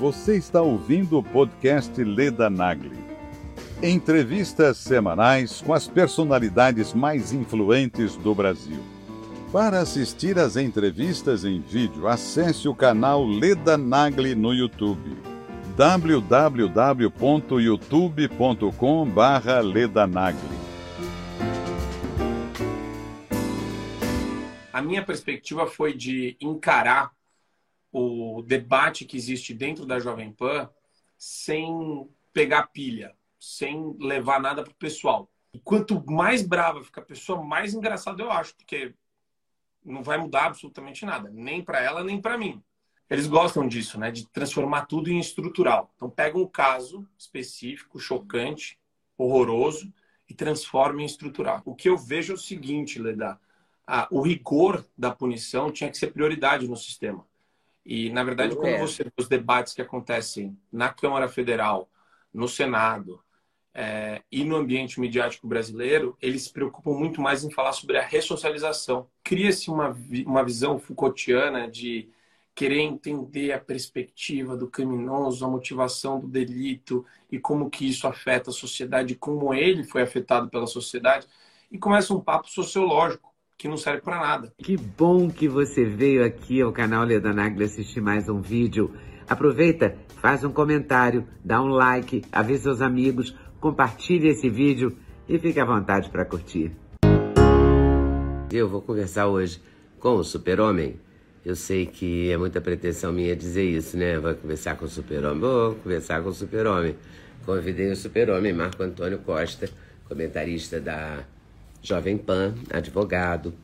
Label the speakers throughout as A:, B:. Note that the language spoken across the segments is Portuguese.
A: Você está ouvindo o podcast Leda Nagli. Entrevistas semanais com as personalidades mais influentes do Brasil. Para assistir às entrevistas em vídeo, acesse o canal Leda Nagli no YouTube. www.youtube.com/ledanagli.
B: A minha perspectiva foi de encarar o debate que existe dentro da Jovem Pan sem pegar pilha, sem levar nada pro pessoal. E quanto mais brava fica a pessoa, mais engraçado eu acho, porque não vai mudar absolutamente nada, nem para ela, nem para mim. Eles gostam disso, né? De transformar tudo em estrutural. Então pega um caso específico, chocante, horroroso e transforma em estrutural. O que eu vejo é o seguinte, Leda, ah, o rigor da punição tinha que ser prioridade no sistema. E, na verdade, quando é. você vê os debates que acontecem na Câmara Federal, no Senado é, e no ambiente midiático brasileiro, eles se preocupam muito mais em falar sobre a ressocialização. Cria-se uma, uma visão Foucaultiana de querer entender a perspectiva do criminoso, a motivação do delito e como que isso afeta a sociedade, como ele foi afetado pela sociedade, e começa um papo sociológico que não serve para nada.
C: Que bom que você veio aqui ao canal Leda Nagli assistir mais um vídeo. Aproveita, faz um comentário, dá um like, avisa seus amigos, compartilhe esse vídeo e fique à vontade para curtir. Eu vou conversar hoje com o Super-Homem. Eu sei que é muita pretensão minha dizer isso, né? Vou conversar com o Super-Homem. Vou conversar com o Super-Homem. Convidei o Super-Homem, Marco Antônio Costa, comentarista da Jovem Pan, advogado,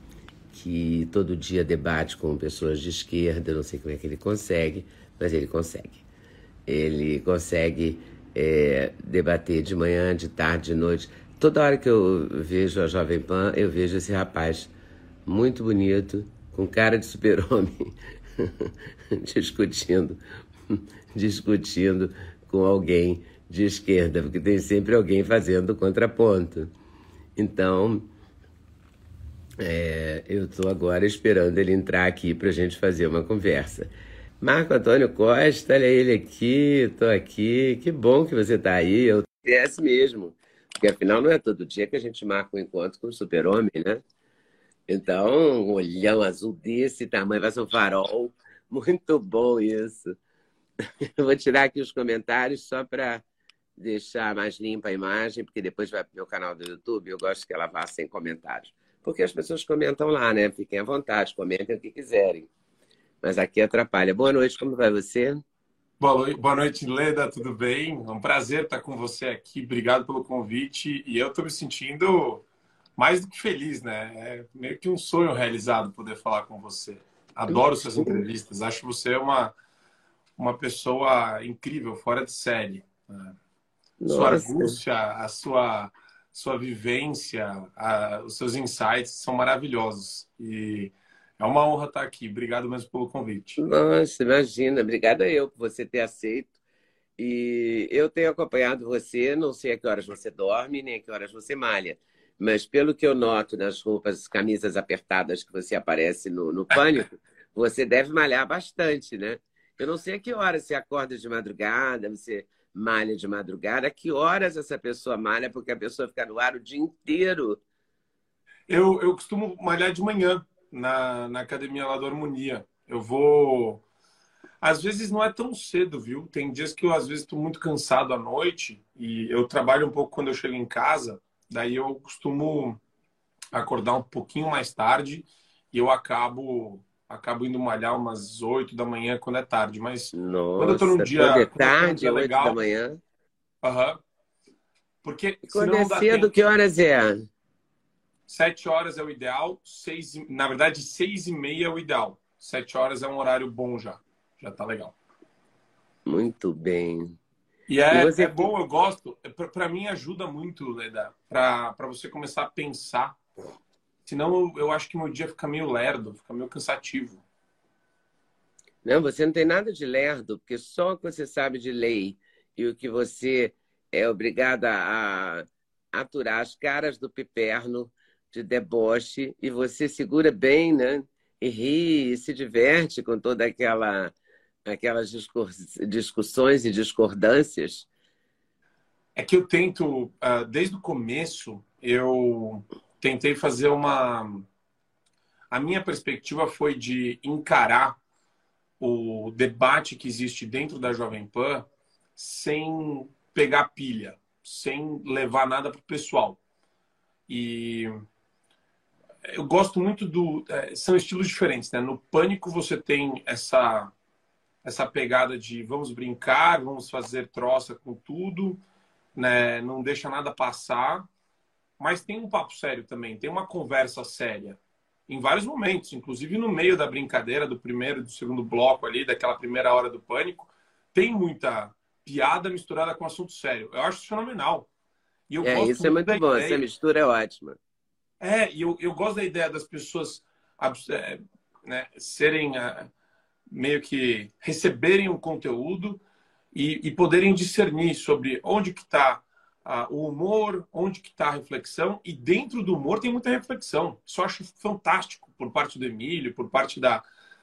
C: que todo dia debate com pessoas de esquerda, não sei como é que ele consegue, mas ele consegue. Ele consegue é, debater de manhã, de tarde, de noite. Toda hora que eu vejo a Jovem Pan, eu vejo esse rapaz muito bonito, com cara de super-homem, discutindo, discutindo com alguém de esquerda, porque tem sempre alguém fazendo contraponto. Então, é, eu estou agora esperando ele entrar aqui para a gente fazer uma conversa. Marco Antônio Costa, olha ele aqui, estou aqui. Que bom que você está aí. Eu conhece mesmo. Porque afinal não é todo dia que a gente marca um encontro com o super-homem, né? Então, um olhão azul desse tamanho, vai ser um farol. Muito bom isso. Eu vou tirar aqui os comentários só para deixar mais limpa a imagem, porque depois vai para o meu canal do YouTube. Eu gosto que ela vá sem comentários. Porque as pessoas comentam lá, né? Fiquem à vontade, comentem o que quiserem. Mas aqui atrapalha. Boa noite, como vai você?
B: Boa noite, Leda, tudo bem? É um prazer estar com você aqui. Obrigado pelo convite. E eu estou me sentindo mais do que feliz, né? É meio que um sonho realizado poder falar com você. Adoro suas entrevistas. Acho você uma, uma pessoa incrível, fora de série. Né? Sua angústia, a sua, sua vivência, a, os seus insights são maravilhosos. E é uma honra estar aqui. Obrigado mesmo pelo convite.
C: Nossa, imagina. Obrigada eu por você ter aceito. E eu tenho acompanhado você, não sei a que horas você dorme, nem a que horas você malha. Mas pelo que eu noto nas roupas, camisas apertadas que você aparece no, no pânico, você deve malhar bastante, né? Eu não sei a que horas você acorda de madrugada, você malha de madrugada, que horas essa pessoa malha, porque a pessoa fica no ar o dia inteiro?
B: Eu, eu costumo malhar de manhã na, na academia lá do Harmonia. Eu vou. Às vezes não é tão cedo, viu? Tem dias que eu, às vezes, estou muito cansado à noite e eu trabalho um pouco quando eu chego em casa. Daí eu costumo acordar um pouquinho mais tarde e eu acabo acabo indo malhar umas 8 da manhã quando é tarde, mas
C: Nossa, quando eu tô num dia. Quando é tarde, 8 legal, da manhã.
B: Aham. Uhum. Porque.
C: E quando é cedo, tempo, que horas é?
B: 7 horas é o ideal, seis, na verdade, 6 e meia é o ideal. 7 horas é um horário bom já. Já tá legal.
C: Muito bem.
B: E é, e você... é bom, eu gosto. Para mim ajuda muito, Leda, para você começar a pensar Senão eu acho que meu dia fica meio lerdo, fica meio cansativo.
C: Não, você não tem nada de lerdo, porque só o que você sabe de lei e o que você é obrigada a aturar as caras do piperno de deboche e você segura bem, né? E ri e se diverte com toda aquela aquelas discussões e discordâncias?
B: É que eu tento, uh, desde o começo, eu tentei fazer uma. A minha perspectiva foi de encarar o debate que existe dentro da Jovem Pan sem pegar pilha, sem levar nada para o pessoal. E eu gosto muito do. É, são estilos diferentes, né? No Pânico você tem essa, essa pegada de vamos brincar, vamos fazer troça com tudo, né? Não deixa nada passar. Mas tem um papo sério também, tem uma conversa séria. Em vários momentos, inclusive no meio da brincadeira, do primeiro e do segundo bloco ali, daquela primeira hora do pânico, tem muita piada misturada com assunto sério. Eu acho isso fenomenal.
C: E eu é, isso é muito bom, ideia. essa mistura é ótima.
B: É, e eu, eu gosto da ideia das pessoas é, né, serem é, meio que receberem o conteúdo e, e poderem discernir sobre onde que está o humor, onde que está a reflexão e dentro do humor tem muita reflexão. Isso eu acho fantástico por parte do Emílio, por parte da,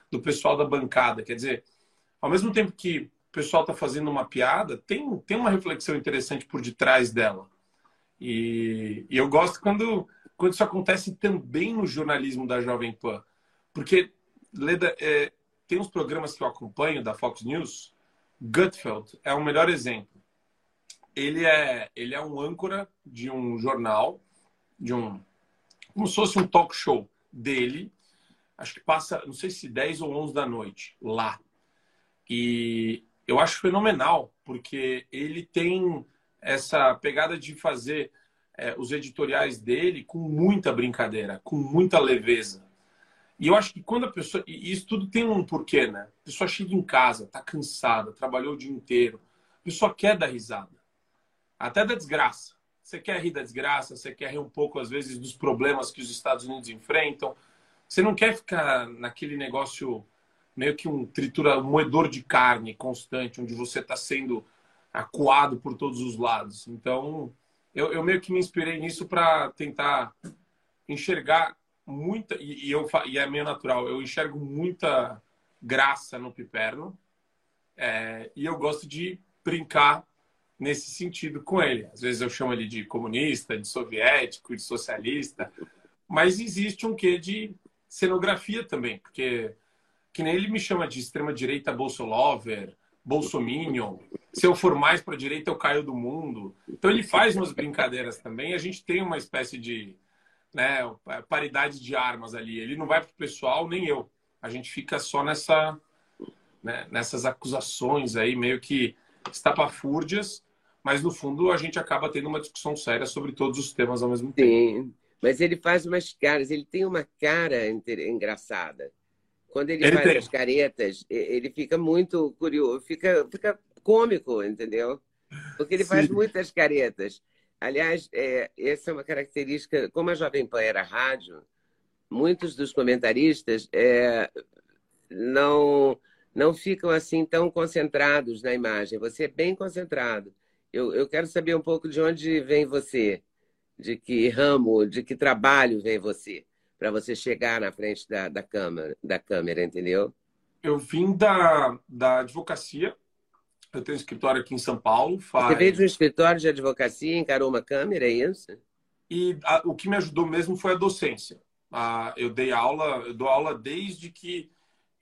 B: do pessoal da bancada. Quer dizer, ao mesmo tempo que o pessoal está fazendo uma piada, tem, tem uma reflexão interessante por detrás dela. E, e eu gosto quando quando isso acontece também no jornalismo da Jovem Pan. Porque, Leda, é, tem uns programas que eu acompanho da Fox News, Gutfeld é o melhor exemplo. Ele é, ele é um âncora de um jornal, de um. como se fosse um talk show dele. Acho que passa, não sei se 10 ou 11 da noite, lá. E eu acho fenomenal, porque ele tem essa pegada de fazer é, os editoriais dele com muita brincadeira, com muita leveza. E eu acho que quando a pessoa. E isso tudo tem um porquê, né? A pessoa chega em casa, tá cansada, trabalhou o dia inteiro. A pessoa quer dar risada. Até da desgraça. Você quer rir da desgraça, você quer rir um pouco, às vezes, dos problemas que os Estados Unidos enfrentam. Você não quer ficar naquele negócio meio que um tritura, um moedor de carne constante, onde você está sendo acuado por todos os lados. Então, eu, eu meio que me inspirei nisso para tentar enxergar muita e, e, eu e é meio natural eu enxergo muita graça no piperno é, e eu gosto de brincar nesse sentido com ele às vezes eu chamo ele de comunista de soviético de socialista mas existe um quê de cenografia também porque que nem ele me chama de extrema direita bolsolover bolsominion se eu for mais para a direita, eu caio do mundo. Então ele faz umas brincadeiras também. A gente tem uma espécie de né, paridade de armas ali. Ele não vai para o pessoal, nem eu. A gente fica só nessa, né, nessas acusações aí, meio que estapafúrdias, mas no fundo a gente acaba tendo uma discussão séria sobre todos os temas ao mesmo tempo. Sim,
C: mas ele faz umas caras, ele tem uma cara engraçada. Quando ele, ele faz tem. as caretas, ele fica muito curioso, fica, fica cômico, entendeu? Porque ele Sim. faz muitas caretas. Aliás, é, essa é uma característica, como a Jovem Pan era rádio, muitos dos comentaristas é, não não ficam assim tão concentrados na imagem. Você é bem concentrado. Eu, eu quero saber um pouco de onde vem você, de que ramo, de que trabalho vem você, para você chegar na frente da, da, câmera, da câmera, entendeu?
B: Eu vim da, da advocacia, eu tenho um escritório aqui em São Paulo.
C: Faz... Você veio de um escritório de advocacia, encarou uma câmera, é isso?
B: E a, o que me ajudou mesmo foi a docência. Ah, eu dei aula, eu dou aula desde que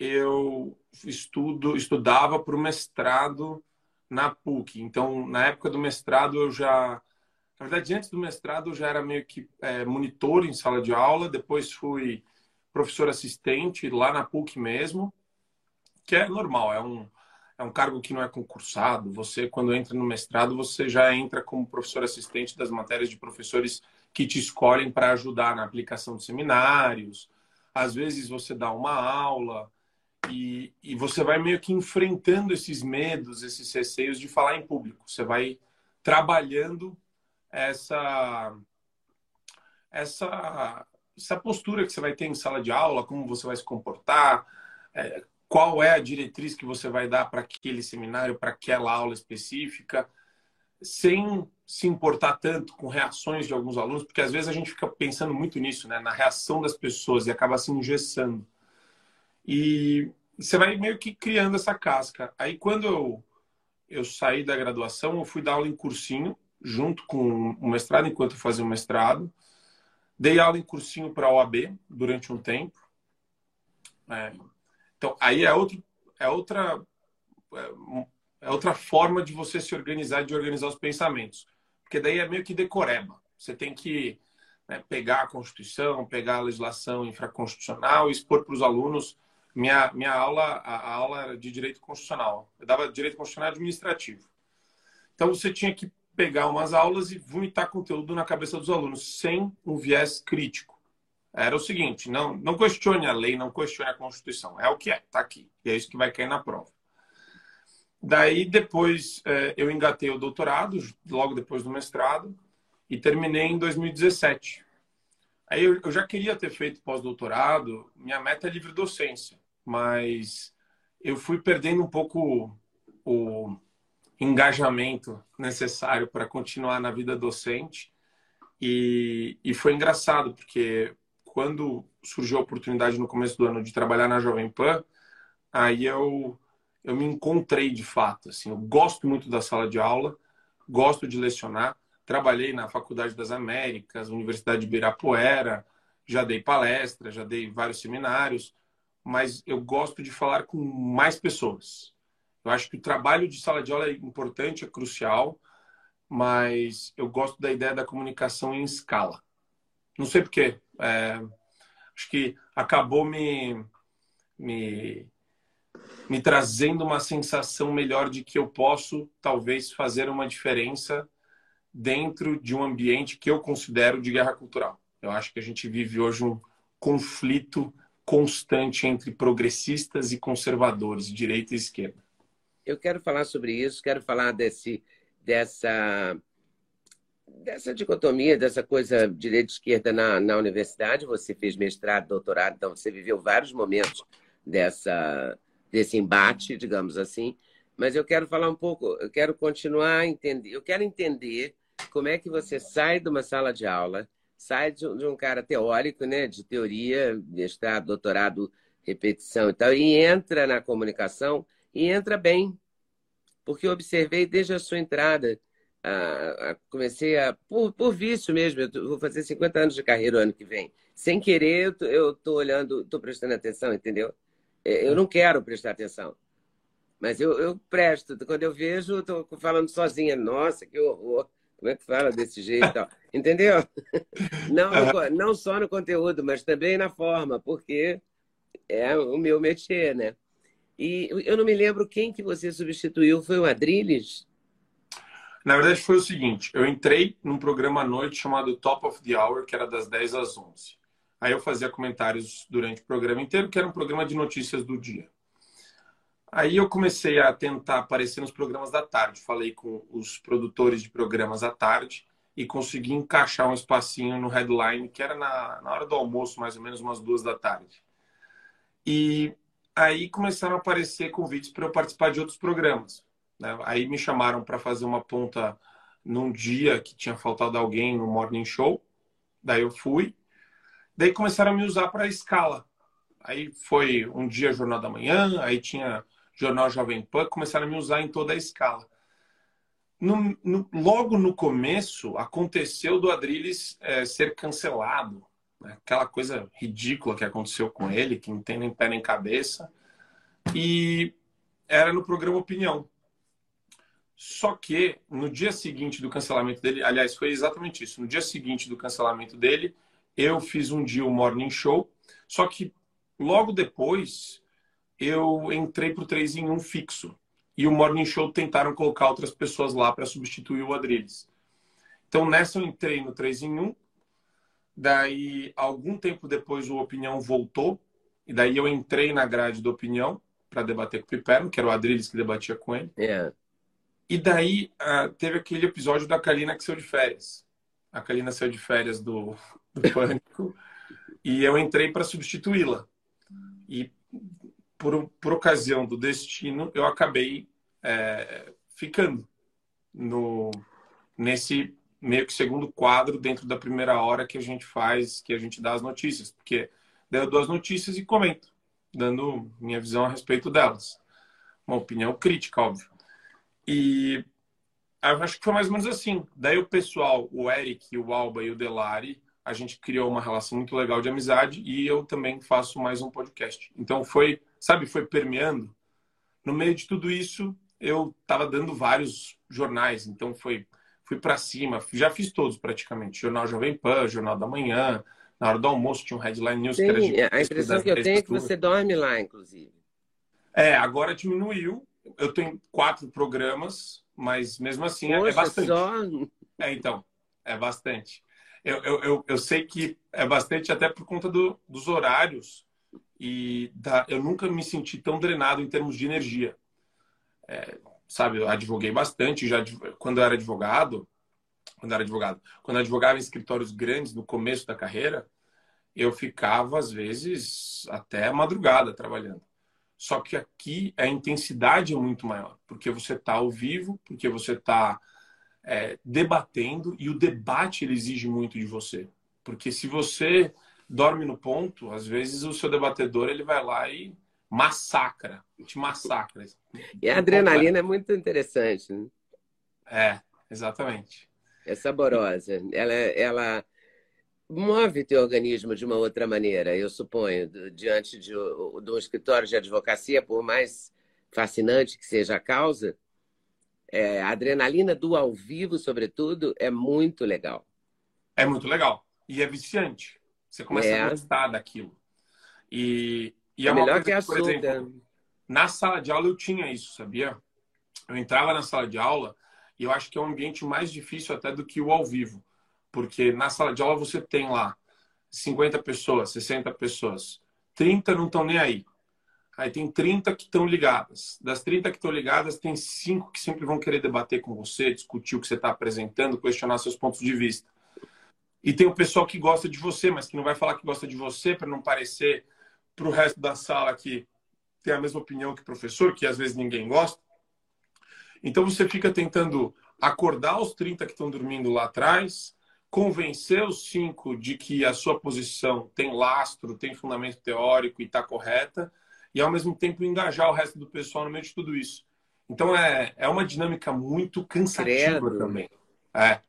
B: eu estudo, estudava para o mestrado na PUC. Então, na época do mestrado, eu já. Na verdade, antes do mestrado, eu já era meio que é, monitor em sala de aula. Depois, fui professor assistente lá na PUC mesmo, que é normal, é um é um cargo que não é concursado. Você, quando entra no mestrado, você já entra como professor assistente das matérias de professores que te escolhem para ajudar na aplicação de seminários. Às vezes você dá uma aula e, e você vai meio que enfrentando esses medos, esses receios de falar em público. Você vai trabalhando essa essa essa postura que você vai ter em sala de aula, como você vai se comportar, é, qual é a diretriz que você vai dar para aquele seminário, para aquela aula específica, sem se importar tanto com reações de alguns alunos, porque às vezes a gente fica pensando muito nisso, né, na reação das pessoas e acaba se engessando. E você vai meio que criando essa casca. Aí quando eu, eu saí da graduação, eu fui dar aula em cursinho, junto com o mestrado, enquanto eu fazia o mestrado. Dei aula em cursinho para a OAB durante um tempo. É, então, aí é, outro, é outra é, é outra forma de você se organizar, de organizar os pensamentos. Porque daí é meio que decoreba. Você tem que né, pegar a Constituição, pegar a legislação infraconstitucional expor para os alunos. Minha, minha aula, a, aula era de direito constitucional. Eu dava direito constitucional administrativo. Então você tinha que pegar umas aulas e vomitar conteúdo na cabeça dos alunos, sem um viés crítico. Era o seguinte: não, não questione a lei, não questione a Constituição. É o que é, está aqui. E é isso que vai cair na prova. Daí, depois, é, eu engatei o doutorado, logo depois do mestrado, e terminei em 2017. Aí eu já queria ter feito pós-doutorado, minha meta é livre docência, mas eu fui perdendo um pouco o engajamento necessário para continuar na vida docente. E, e foi engraçado, porque quando surgiu a oportunidade no começo do ano de trabalhar na Jovem Pan, aí eu eu me encontrei de fato. Assim, eu gosto muito da sala de aula, gosto de lecionar. Trabalhei na Faculdade das Américas, Universidade de Ibirapuera, já dei palestra, já dei vários seminários, mas eu gosto de falar com mais pessoas. Eu acho que o trabalho de sala de aula é importante, é crucial, mas eu gosto da ideia da comunicação em escala. Não sei porquê. É, acho que acabou me, me me trazendo uma sensação melhor de que eu posso talvez fazer uma diferença dentro de um ambiente que eu considero de guerra cultural. Eu acho que a gente vive hoje um conflito constante entre progressistas e conservadores, direita e esquerda.
C: Eu quero falar sobre isso, quero falar desse dessa dessa dicotomia, dessa coisa direita e esquerda na, na universidade. Você fez mestrado, doutorado, então você viveu vários momentos dessa desse embate, digamos assim. Mas eu quero falar um pouco, eu quero continuar a entender, eu quero entender como é que você sai de uma sala de aula, sai de um, cara teórico, né, de teoria, mestrado, doutorado, repetição e tal, e entra na comunicação e entra bem. Porque eu observei desde a sua entrada, a, a, comecei a, por, por vício mesmo, eu vou fazer 50 anos de carreira o ano que vem. Sem querer, eu estou olhando, estou prestando atenção, entendeu? É, eu não quero prestar atenção. Mas eu, eu presto. Quando eu vejo, estou falando sozinha. Nossa, que horror. Como é que fala desse jeito? Entendeu? Não, não só no conteúdo, mas também na forma, porque é o meu métier, né? E eu não me lembro quem que você substituiu. Foi o Adrilles?
B: Na verdade, foi o seguinte. Eu entrei num programa à noite chamado Top of the Hour, que era das 10 às 11. Aí eu fazia comentários durante o programa inteiro, que era um programa de notícias do dia. Aí eu comecei a tentar aparecer nos programas da tarde. Falei com os produtores de programas à tarde e consegui encaixar um espacinho no headline, que era na, na hora do almoço, mais ou menos umas duas da tarde. E aí começaram a aparecer convites para eu participar de outros programas. Né? Aí me chamaram para fazer uma ponta num dia que tinha faltado alguém no Morning Show. Daí eu fui. Daí começaram a me usar para escala. Aí foi um dia Jornal da Manhã, aí tinha Jornal Jovem Pan, começaram a me usar em toda a escala. No, no, logo no começo, aconteceu do Adrilles é, ser cancelado. Né? Aquela coisa ridícula que aconteceu com ele, que não tem nem pé nem cabeça. E era no programa Opinião. Só que no dia seguinte do cancelamento dele, aliás, foi exatamente isso. No dia seguinte do cancelamento dele, eu fiz um dia o Morning Show, só que logo depois eu entrei para o 3 em 1 fixo. E o Morning Show tentaram colocar outras pessoas lá para substituir o Adriles. Então nessa eu entrei no 3 em 1. Daí, algum tempo depois, o Opinião voltou. E daí eu entrei na grade do Opinião para debater com o Piperno, que era o Adriles que debatia com ele.
C: Yeah.
B: E daí uh, teve aquele episódio da Kalina que saiu de férias. A Kalina saiu de férias do, do Pânico e eu entrei para substituí-la. E por, por ocasião do destino, eu acabei é, ficando no nesse meio que segundo quadro dentro da primeira hora que a gente faz, que a gente dá as notícias, porque eu dou as notícias e comento. dando minha visão a respeito delas. Uma opinião crítica, óbvio. E eu acho que foi mais ou menos assim. Daí o pessoal, o Eric, o Alba e o Delari, a gente criou uma relação muito legal de amizade e eu também faço mais um podcast. Então foi, sabe, foi permeando. No meio de tudo isso, eu estava dando vários jornais, então foi fui para cima, já fiz todos praticamente. Jornal Jovem Pan, Jornal da Manhã, na hora do almoço tinha um Headline News
C: Sim,
B: que era de...
C: A impressão que eu tenho é que você dorme lá, inclusive.
B: É, agora diminuiu. Eu tenho quatro programas, mas mesmo assim é, é
C: Poxa,
B: é bastante.
C: Só...
B: É, então, é bastante. Eu, eu, eu, eu, sei que é bastante até por conta do, dos horários e da, eu nunca me senti tão drenado em termos de energia. É, sabe, eu advoguei bastante já quando eu era advogado, quando eu era advogado, quando eu advogava em escritórios grandes no começo da carreira, eu ficava às vezes até madrugada trabalhando. Só que aqui a intensidade é muito maior, porque você está ao vivo, porque você está é, debatendo e o debate ele exige muito de você, porque se você dorme no ponto, às vezes o seu debatedor ele vai lá e massacra, te massacra.
C: E a adrenalina é muito interessante. Né?
B: É, exatamente.
C: É saborosa. Ela, ela move teu organismo de uma outra maneira, eu suponho, diante de, de um escritório de advocacia, por mais fascinante que seja a causa, é, a adrenalina do ao vivo, sobretudo, é muito legal.
B: É muito legal. E é viciante. Você começa é. a gostar daquilo. E, e é,
C: é melhor
B: coisa
C: que a
B: por exemplo, na sala de aula eu tinha isso, sabia? Eu entrava na sala de aula e eu acho que é um ambiente mais difícil até do que o ao vivo. Porque na sala de aula você tem lá 50 pessoas, 60 pessoas. 30 não estão nem aí. Aí tem 30 que estão ligadas. Das 30 que estão ligadas, tem 5 que sempre vão querer debater com você, discutir o que você está apresentando, questionar seus pontos de vista. E tem o pessoal que gosta de você, mas que não vai falar que gosta de você para não parecer para o resto da sala que tem a mesma opinião que o professor, que às vezes ninguém gosta. Então você fica tentando acordar os 30 que estão dormindo lá atrás, convencer os cinco de que a sua posição tem lastro, tem fundamento teórico e está correta, e ao mesmo tempo engajar o resto do pessoal no meio de tudo isso. Então é, é uma dinâmica muito cansativa
C: Credo.
B: também. É.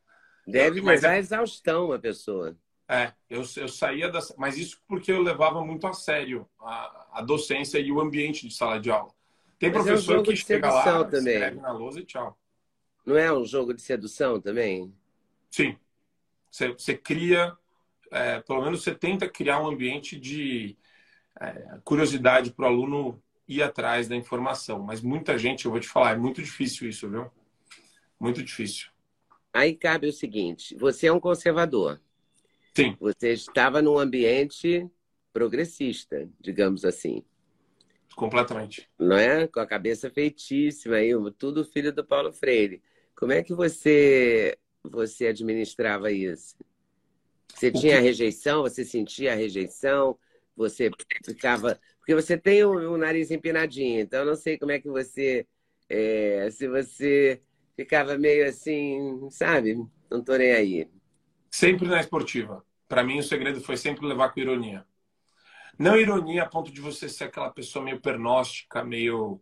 C: Deve
B: Mas
C: levar
B: é-
C: exaustão a pessoa.
B: É, eu, eu saía da. Mas isso porque eu levava muito a sério a, a docência e o ambiente de sala de aula. Tem
C: Mas é um
B: professor
C: jogo
B: que
C: de
B: chega
C: sedução
B: lá,
C: também.
B: escreve na lousa e tchau.
C: Não é um jogo de sedução também?
B: Sim. Você, você cria, é, pelo menos você tenta criar um ambiente de é, curiosidade para o aluno ir atrás da informação. Mas muita gente, eu vou te falar, é muito difícil isso, viu? Muito difícil.
C: Aí cabe o seguinte: você é um conservador.
B: Sim,
C: Você estava num ambiente progressista, digamos assim,
B: completamente.
C: não é? Com a cabeça feitíssima, aí, tudo filho do Paulo Freire. Como é que você você administrava isso? Você
B: O
C: tinha
B: que-
C: rejeição? Você sentia a rejeição? Você ficava. Porque você tem o, o nariz empinadinho, então eu não sei como é que você. é, se você ficava meio assim, sabe? Não tô nem aí.
B: Sempre na esportiva. Para mim, o segredo foi sempre levar com ironia. Não ironia a ponto de você ser aquela pessoa meio pernóstica, meio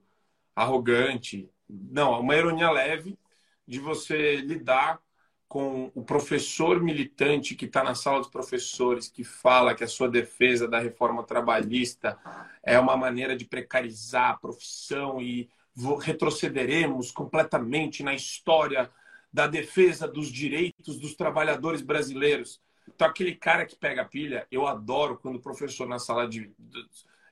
B: arrogante. Não, uma ironia leve de você lidar com o professor militante que está na sala dos professores, que fala que a sua defesa da reforma trabalhista é uma maneira de precarizar a profissão e retrocederemos completamente na história da defesa dos direitos dos trabalhadores brasileiros. Então, aquele cara que pega a pilha, eu adoro quando o professor na sala de.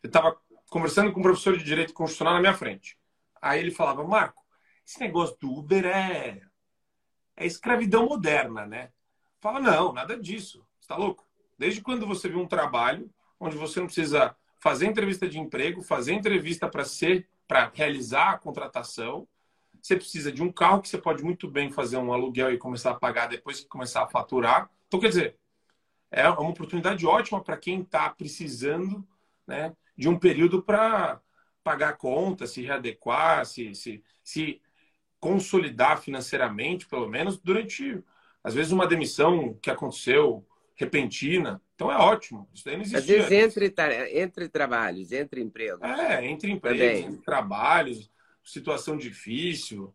B: Eu estava conversando com um professor de direito constitucional na minha frente. Aí ele falava, Marco, esse negócio do Uber é, é escravidão moderna, né? Fala, não, nada disso. Você tá louco? Desde quando você viu um trabalho onde você não precisa fazer entrevista de emprego, fazer entrevista para ser, para realizar a contratação, você precisa de um carro que você pode muito bem fazer um aluguel e começar a pagar depois que começar a faturar. Então, quer dizer, é uma oportunidade ótima para quem está precisando né, de um período para pagar a conta, se readequar, se, se, se consolidar financeiramente, pelo menos, durante, às vezes, uma demissão que aconteceu repentina. Então é ótimo. Isso daí não existia.
C: Às vezes entre, entre trabalhos, entre empregos.
B: É, entre empregos, entre trabalhos, situação difícil.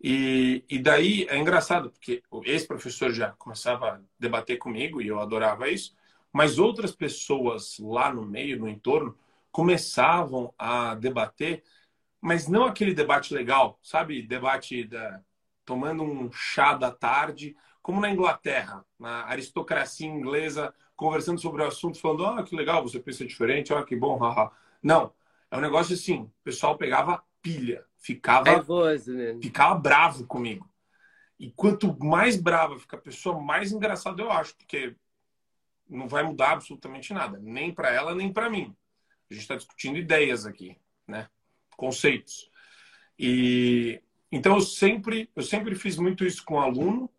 B: E, e daí é engraçado, porque esse professor já começava a debater comigo e eu adorava isso, mas outras pessoas lá no meio, no entorno, começavam a debater, mas não aquele debate legal, sabe? Debate da, tomando um chá da tarde, como na Inglaterra, na aristocracia inglesa, conversando sobre o assunto, falando: ah, que legal, você pensa diferente, ah, que bom, haha. Não, é um negócio assim: o pessoal pegava pilha, ficava,
C: Nervoso, né?
B: ficava bravo comigo. E quanto mais brava fica a pessoa, mais engraçado eu acho, porque não vai mudar absolutamente nada, nem para ela, nem para mim. A gente está discutindo ideias aqui, né? Conceitos. E então eu sempre, eu sempre fiz muito isso com aluno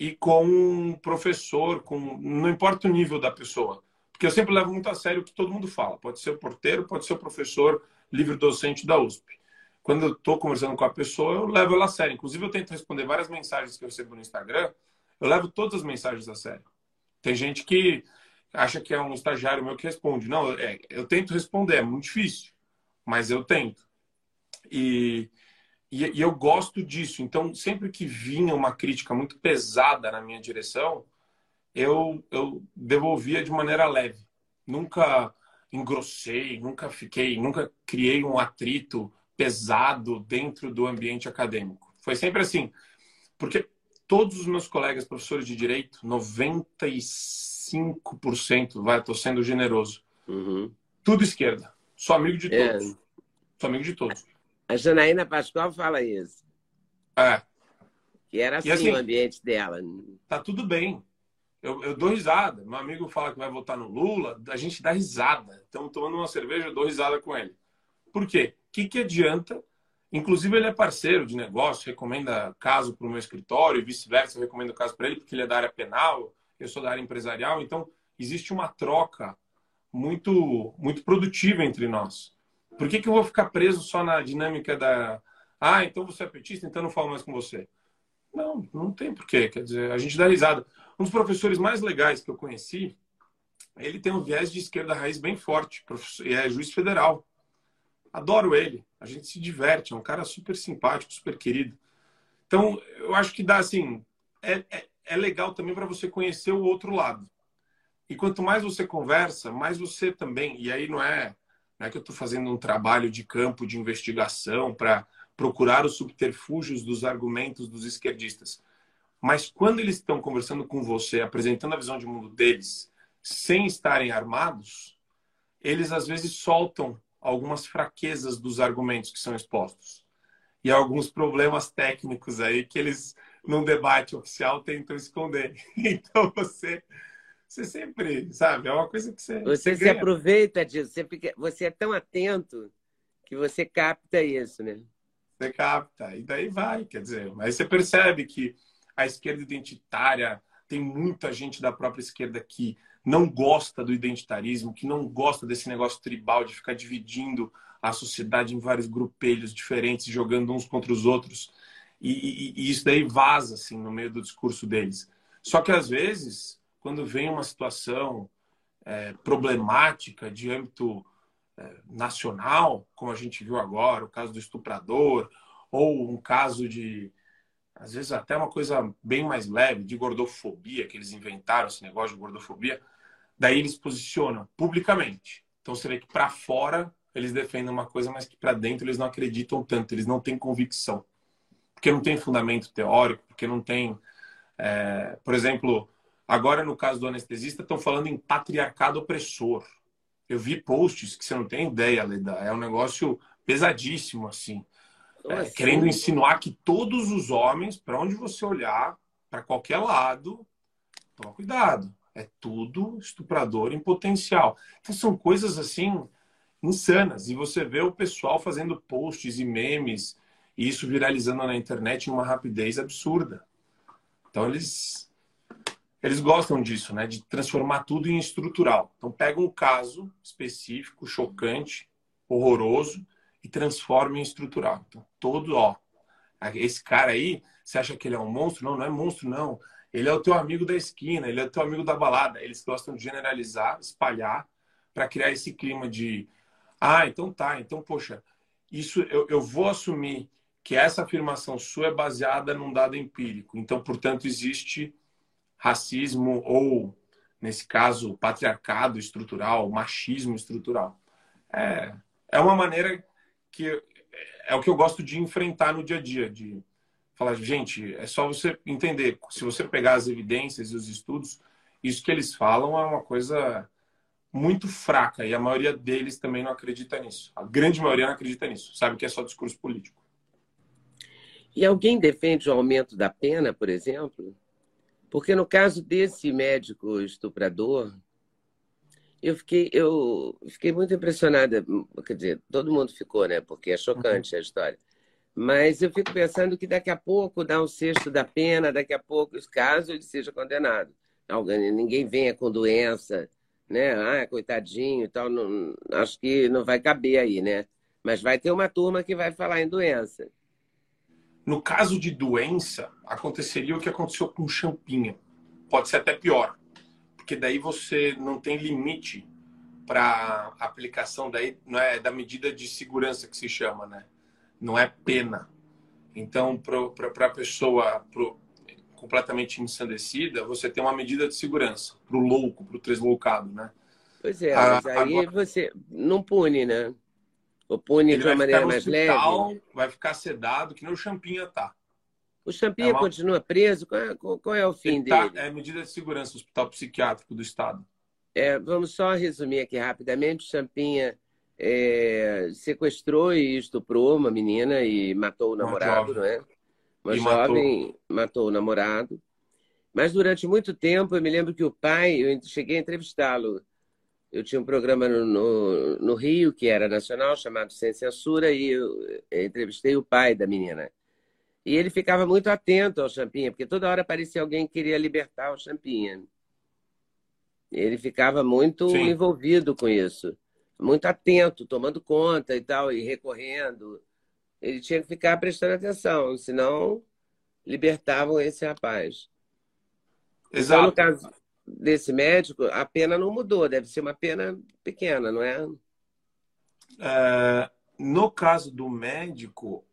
B: e com um professor, com não importa o nível da pessoa, porque eu sempre levo muito a sério o que todo mundo fala. Pode ser o porteiro, pode ser o professor livre docente da USP. Quando eu estou conversando com a pessoa, eu levo ela a sério. Inclusive, eu tento responder várias mensagens que eu recebo no Instagram. Eu levo todas as mensagens a sério. Tem gente que acha que é um estagiário meu que responde. Não, é, eu tento responder, é muito difícil, mas eu tento. E, e, e, eu gosto disso. Então, sempre que vinha uma crítica muito pesada na minha direção, eu, eu devolvia de maneira leve. Nunca engrossei, nunca fiquei, nunca criei um atrito pesado dentro do ambiente acadêmico. Foi sempre assim. Porque todos os meus colegas professores de direito, 95 5%, vai, tô sendo generoso. Uhum. Tudo esquerda. Sou amigo de é. todos. É. Sou amigo de todos.
C: A Janaína Pascoal fala isso.
B: É.
C: Que era assim, assim, o ambiente dela.
B: Tá tudo bem. Eu, eu, dou risada. Meu amigo fala que vai votar no Lula, a gente dá risada. Estamos tomando uma cerveja, eu dou risada com ele. Por quê? O que, que adianta? Inclusive, ele é parceiro de negócio, recomenda caso para o meu escritório e vice-versa, eu recomendo caso para ele, porque ele é da área penal eu sou da área empresarial, então existe uma troca muito muito produtiva entre nós. Por que, que eu vou ficar preso só na dinâmica da ah, então você é petista, então não falo mais com você? Não, não tem porquê. Quer dizer, a gente dá risada. Um dos professores mais legais que eu conheci, ele tem um viés de esquerda raiz bem forte, e é juiz federal. Adoro ele. A gente se diverte, é um cara super simpático, super querido. Então, eu acho que dá assim, é, é, é legal também para você conhecer o outro lado. E quanto mais você conversa, mais você também. E aí não é, não é que eu estou fazendo um trabalho de campo de investigação para procurar os subterfúgios dos argumentos dos esquerdistas. Mas quando eles estão conversando com você, apresentando a visão de mundo deles, sem estarem armados, eles às vezes soltam algumas fraquezas dos argumentos que são expostos e alguns problemas técnicos aí que eles num debate oficial tentam esconder. Então você você sempre, sabe, é uma coisa que você.
C: Você, você se aproveita disso, você, fica, você é tão atento que você capta isso, né?
B: Você capta, e daí vai, quer dizer, mas você percebe que a esquerda identitária tem muita gente da própria esquerda que não gosta do identitarismo, que não gosta desse negócio tribal de ficar dividindo a sociedade em vários grupelhos diferentes, jogando uns contra os outros. E, e, e, isso daí vaza assim no meio do discurso deles. Só que às vezes, quando vem uma situação é, problemática de âmbito é, nacional, como a gente viu agora, o caso do estuprador, ou um caso de, às vezes até uma coisa bem mais leve, de gordofobia, que eles inventaram esse negócio de gordofobia, daí eles posicionam publicamente. Então você vê que para fora eles defendem uma coisa, mas que para dentro eles não acreditam tanto, eles não têm convicção porque não tem fundamento teórico, porque não tem. É, por exemplo, agora no caso do anestesista, estão falando em patriarcado opressor. Eu vi posts que você não tem ideia, Leda. É um negócio pesadíssimo, assim. É, assim? Querendo insinuar que todos os homens, para onde você olhar, para qualquer lado, toma cuidado. É tudo estuprador em potencial. Então são coisas assim insanas. E você vê o pessoal fazendo posts e memes e isso viralizando na internet em uma rapidez absurda. Então eles eles gostam disso, né, de transformar tudo em estrutural. Então pega um caso específico, chocante, horroroso e transforma em estrutural. Então todo, ó, esse cara aí, você acha que ele é um monstro? Não, não é monstro não. ele é o teu amigo da esquina, ele é o teu amigo da balada. Eles gostam de generalizar, espalhar, para criar esse clima de ah, então tá, então, poxa, isso eu, eu vou assumir que essa afirmação sua é baseada num dado empírico. Então, portanto, existe racismo ou, nesse caso, patriarcado estrutural, machismo estrutural. É, é uma maneira que é o que eu gosto de enfrentar no dia a dia, de falar, gente, é só você entender, se você pegar as evidências e os estudos, isso que eles falam é uma coisa muito fraca e a maioria deles também não acredita nisso. A grande maioria não acredita nisso, sabe que é só discurso político.
C: E alguém defende o aumento da pena, por exemplo? Porque no caso desse médico estuprador, eu fiquei, eu fiquei muito impressionada. Quer dizer, todo mundo ficou, né? Porque é chocante uhum. a história. Mas eu fico pensando que daqui a pouco dá um sexto da pena, daqui a pouco, caso ele seja condenado. Alguém, ninguém venha com doença, né? Ah, coitadinho e tal. Não, acho que não vai caber aí, né? Mas vai ter uma turma que vai falar em doença.
B: No caso de doença, aconteceria o que aconteceu com champinha. Pode ser até pior, porque daí você não tem limite para aplicação daí, não é da medida de segurança que se chama, né? Não é pena. Então, para a pessoa pro, completamente ensandecida, você tem uma medida de segurança para o louco, para o tresloucado, né?
C: Pois é, mas aí agora... você não pune, né? Ou pune de uma maneira mais hospital, leve?
B: Vai ficar sedado, que nem o Champinha tá.
C: O Champinha é uma... continua preso? Qual é, qual é o fim tá, dele?
B: É medida de segurança, Hospital Psiquiátrico do Estado.
C: É, vamos só resumir aqui rapidamente. O Champinha é, sequestrou e estuprou uma menina e matou o namorado, não é? Uma e jovem matou. matou o namorado. Mas durante muito tempo, eu me lembro que o pai, eu cheguei a entrevistá-lo eu tinha um programa no, no, no, Rio, que era nacional, chamado Sem Censura, e eu entrevistei o pai da menina. E ele ficava muito atento ao Champinha, porque toda hora parecia alguém que queria libertar o Champinha. Ele ficava muito Sim. envolvido com isso, muito atento, tomando conta e tal, e recorrendo. Ele tinha que ficar prestando atenção, senão libertavam esse rapaz.
B: Exato. Então, no
C: caso, desse médico, a pena não mudou, deve ser uma pena pequena, não é?
B: é no caso do médico,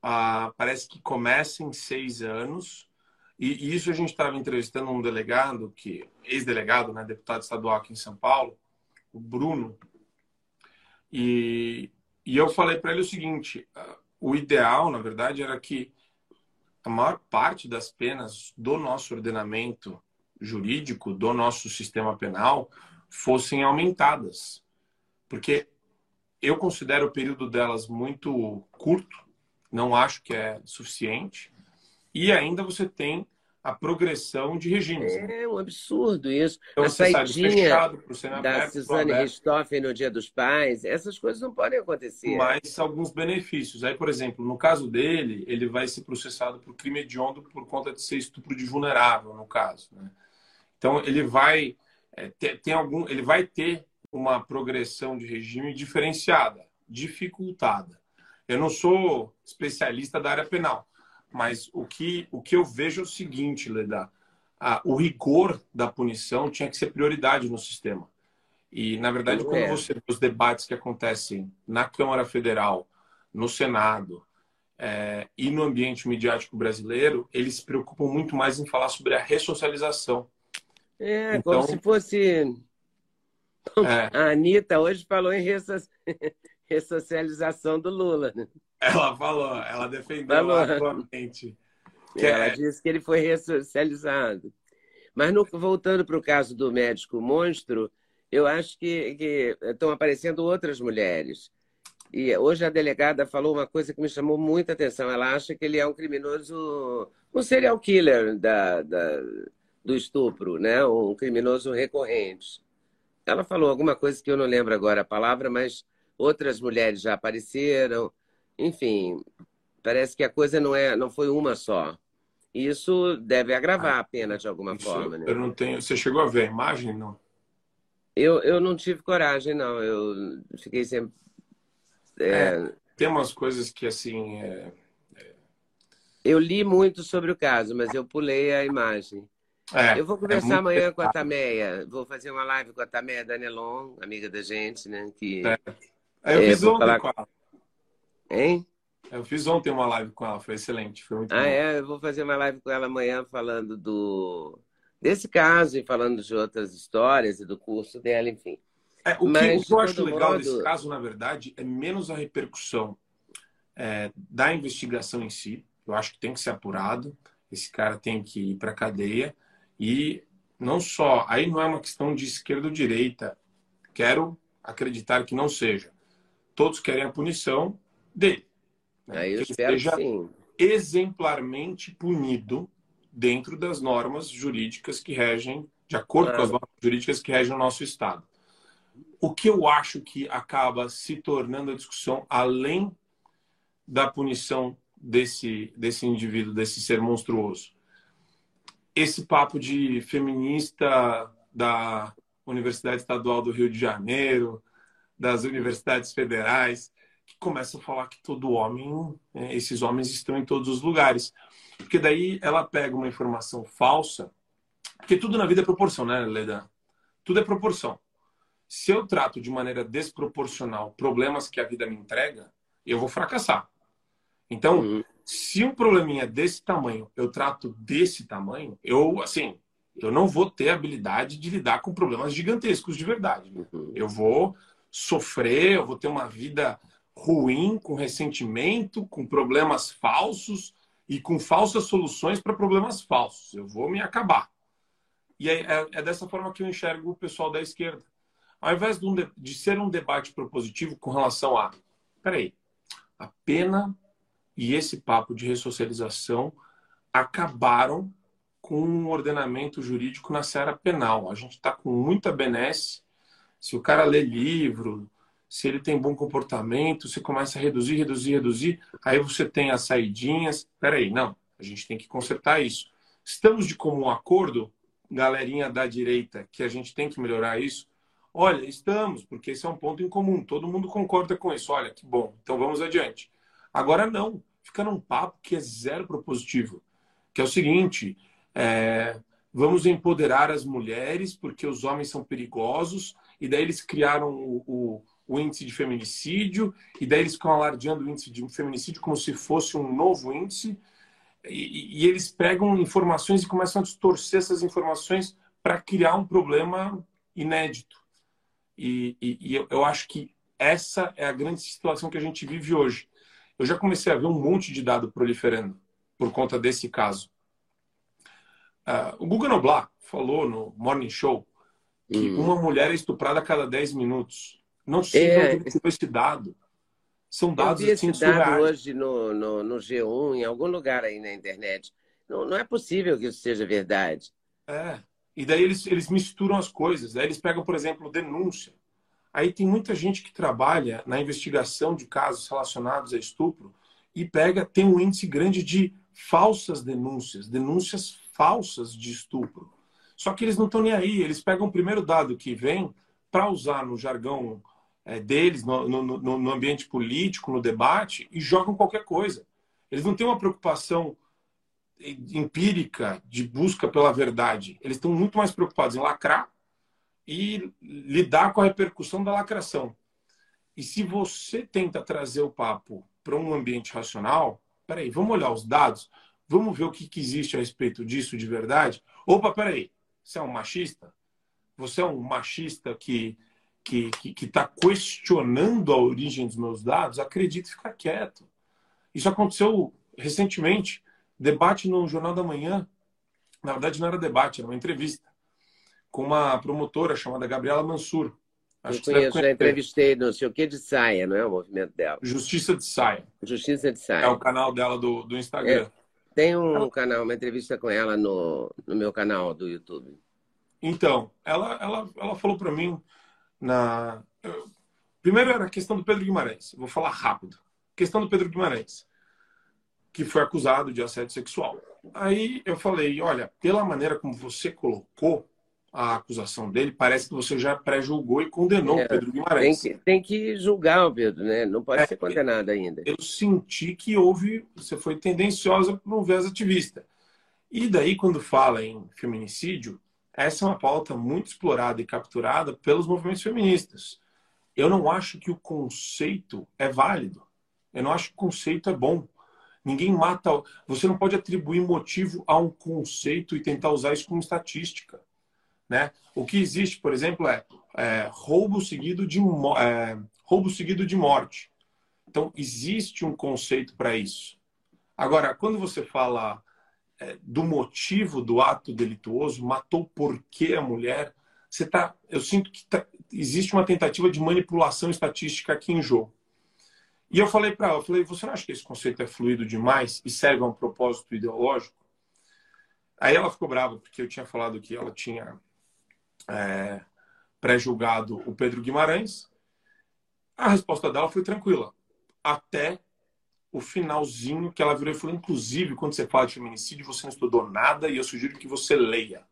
B: parece que começa em seis anos, e, isso a gente estava entrevistando um delegado, que ex-delegado, né, deputado estadual aqui em São Paulo, o Bruno, e, e eu falei para ele o seguinte: o ideal, na verdade, era que a maior parte das penas do nosso ordenamento jurídico do nosso sistema penal fossem aumentadas. Porque eu considero o período delas muito curto, não acho que é suficiente, e ainda você tem a progressão de regimes.
C: Né? É um absurdo isso. Então, a saidinha da Suzane Richthofen no Dia dos Pais, essas coisas não podem acontecer.
B: Mas alguns benefícios. Aí, por exemplo, no caso dele, ele vai ser processado por crime hediondo por conta de ser estupro de vulnerável, no caso. Né? Então ele vai é, ter, tem algum, ele vai ter uma progressão de regime diferenciada, dificultada. Eu não sou especialista da área penal, mas o que, o que eu vejo é o seguinte, Leda, ah, o rigor da punição tinha que ser prioridade no sistema. E, na verdade, quando é. você vê os debates que acontecem na Câmara Federal, no Senado é, e no ambiente midiático brasileiro, eles se preocupam muito mais em falar sobre a ressocialização.
C: É, então, como se fosse. É. A Anitta hoje falou em ressocialização do Lula. Né?
B: Ela falou, ela defendeu falou. atualmente.
C: ela é... disse que ele foi ressocializado. Mas no, voltando para o caso do médico monstro, eu acho que, que estão aparecendo outras mulheres. E hoje a delegada falou uma coisa que me chamou muita atenção. Ela acha que ele é um criminoso, um serial killer da, da do estupro, né? Um criminoso recorrente. Ela falou alguma coisa que eu não lembro agora a palavra, mas outras mulheres já apareceram. Enfim, parece que a coisa não é, não foi uma só. Isso deve agravar a pena de alguma isso, forma. Né?
B: Eu não tenho. Você chegou a ver a imagem, não?
C: Eu, eu não tive coragem, não. Eu fiquei sempre.
B: É... É, tem umas coisas que assim. É,
C: eu li muito sobre o caso, mas eu pulei a imagem. É, eu vou é conversar é amanhã com a Tameia. Vou fazer uma live com a Tameia Danelon, amiga da gente, né? Que,
B: é. Eu fiz ontem falar... com ela.
C: Hein?
B: Eu fiz ontem uma live com ela, foi excelente. Foi muito
C: ah,
B: bom.
C: é? Eu vou fazer uma live com ela amanhã falando do desse caso e falando de outras histórias e do curso dela, enfim.
B: É, o, que, o, que, eu acho legal modo... desse caso, na verdade, é menos a repercussão é, da investigação em si. Eu acho que tem que ser apurado. Esse cara tem que ir para cadeia. E não só, aí não é uma questão de esquerda ou direita. Quero acreditar que não seja. Todos querem a punição dele.
C: Né? Aí eu que espero seja sim.
B: exemplarmente punido dentro das normas jurídicas que regem, de acordo com as normas jurídicas que regem o nosso Estado. O que eu acho que acaba se tornando a discussão, além da punição desse, desse indivíduo, desse ser monstruoso, esse papo de feminista da Universidade Estadual do Rio de Janeiro, das universidades federais, que começa a falar que todo homem, né, esses homens estão em todos os lugares. Porque daí ela pega uma informação falsa, porque tudo na vida é proporção, né, Leda? Tudo é proporção. Se eu trato de maneira desproporcional problemas que a vida me entrega, eu vou fracassar. Então, uhum. Se um probleminha desse tamanho eu trato desse tamanho, eu, assim, eu não vou ter habilidade de lidar com problemas gigantescos de verdade. Uhum. Eu vou sofrer, eu vou ter uma vida ruim, com ressentimento, com problemas falsos e com falsas soluções para problemas falsos. Eu vou me acabar. E é, é, é, dessa forma que eu enxergo o pessoal da esquerda. Ao invés de, um de, de ser um debate propositivo com relação a, peraí, a pena e esse papo de ressocialização acabaram com um ordenamento jurídico na seara penal. A gente está com muita benesse. Se o cara lê livro, se ele tem bom comportamento, você começa a reduzir, reduzir, reduzir, aí você tem as saidinhas. Peraí, não, a gente tem que consertar isso. Estamos de comum acordo, galerinha da direita, que a gente tem que melhorar isso? Olha, estamos, porque esse é um ponto em comum, todo mundo concorda com isso. Olha, que bom, então vamos adiante. Agora não, fica num papo que é zero propositivo, que é o seguinte, é, vamos empoderar as mulheres porque os homens são perigosos, e daí eles criaram o, o o índice de feminicídio, e daí eles ficam alardeando o índice de feminicídio como se fosse um novo índice, e, e eles pegam informações e começam a distorcer essas informações para criar um problema inédito. E, e, e eu, eu acho que essa é a grande situação que a gente vive hoje. Eu já comecei a ver um monte de dado proliferando por conta desse caso. Uh, o Guga Noblar falou no Morning Show que hum. uma mulher é estuprada a cada 10 minutos. Não sei é... onde você esse dado. São dados
C: Eu vi assim, esse dado hoje no, no, no, G1, em algum lugar aí na internet. Não, não é possível que isso seja verdade.
B: É. E daí eles, eles misturam as coisas. Daí eles pegam, por exemplo, denúncia. Aí tem muita gente que trabalha na investigação de casos relacionados a estupro e pega, tem um índice grande de falsas denúncias, denúncias falsas de estupro. Só que eles não estão nem aí. Eles pegam o primeiro dado que vem para usar no jargão é, deles no, no, no, ambiente político, no debate, e jogam qualquer coisa. Eles não têm uma preocupação empírica de busca pela verdade. Eles estão muito mais preocupados em lacrar e lidar com a repercussão da lacração. E se você tenta trazer o papo para um ambiente racional, peraí, vamos olhar os dados, vamos ver o que, que existe a respeito disso de verdade. Opa, peraí, você é um machista? Você é um machista que que está questionando a origem dos meus dados, acredite e fica quieto. Isso aconteceu recentemente. Debate no Jornal da Manhã. Na verdade, não era debate, era uma entrevista com uma promotora chamada Gabriela Mansur.
C: Acho Eu conheço, já entrevistei não sei o que de saia, não é o movimento dela?
B: Justiça de Saia.
C: Justiça de Saia.
B: É o canal dela do, do Instagram. É,
C: tem um ela... canal, uma entrevista com ela no, no meu canal do YouTube.
B: Então, ela, ela, ela falou para mim na. Primeiro era a questão do Pedro Guimarães. Vou falar rápido. Questão do Pedro Guimarães, que foi acusado de assédio sexual. Aí eu falei: olha, pela maneira como você colocou a acusação dele, parece que você já pré-julgou e condenou é, o Pedro Guimarães.
C: Tem que, tem que julgar o Pedro, né? Não pode é, ser condenado ainda.
B: Eu senti que houve, você foi tendenciosa para um viés ativista. E daí, quando fala em feminicídio, essa é uma pauta muito explorada e capturada pelos movimentos feministas. Eu não acho que o conceito é válido. Eu não acho que o conceito é bom. Ninguém mata. Você não pode atribuir motivo a um conceito e tentar usar isso como estatística. Né? O que existe, por exemplo, é, é roubo, seguido de, é, roubo seguido de morte. Então, existe um conceito para isso. Agora, quando você fala é, do motivo do ato delituoso, matou por que a mulher, você tá, eu sinto que tá, existe uma tentativa de manipulação estatística aqui em jogo. E eu falei para ela, eu falei, você não acha que esse conceito é fluido demais e serve a um propósito ideológico? Aí ela ficou brava porque eu tinha falado que ela tinha é, pré-julgado o Pedro Guimarães. A resposta dela foi tranquila, até o finalzinho que ela virou e falou, inclusive, quando você fala de feminicídio, você não estudou nada e eu sugiro que você leia.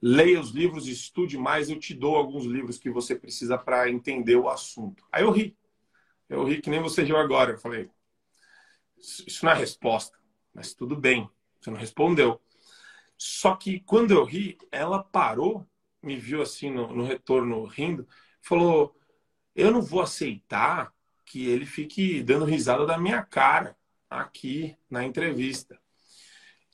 B: Leia os livros, estude mais, eu te dou alguns livros que você precisa para entender o assunto. Aí eu ri. Eu ri que nem você riu agora. Eu falei, isso não é resposta, mas tudo bem, você não respondeu. Só que quando eu ri, ela parou, me viu assim no, no retorno rindo, falou: Eu não vou aceitar que ele fique dando risada da minha cara aqui na entrevista.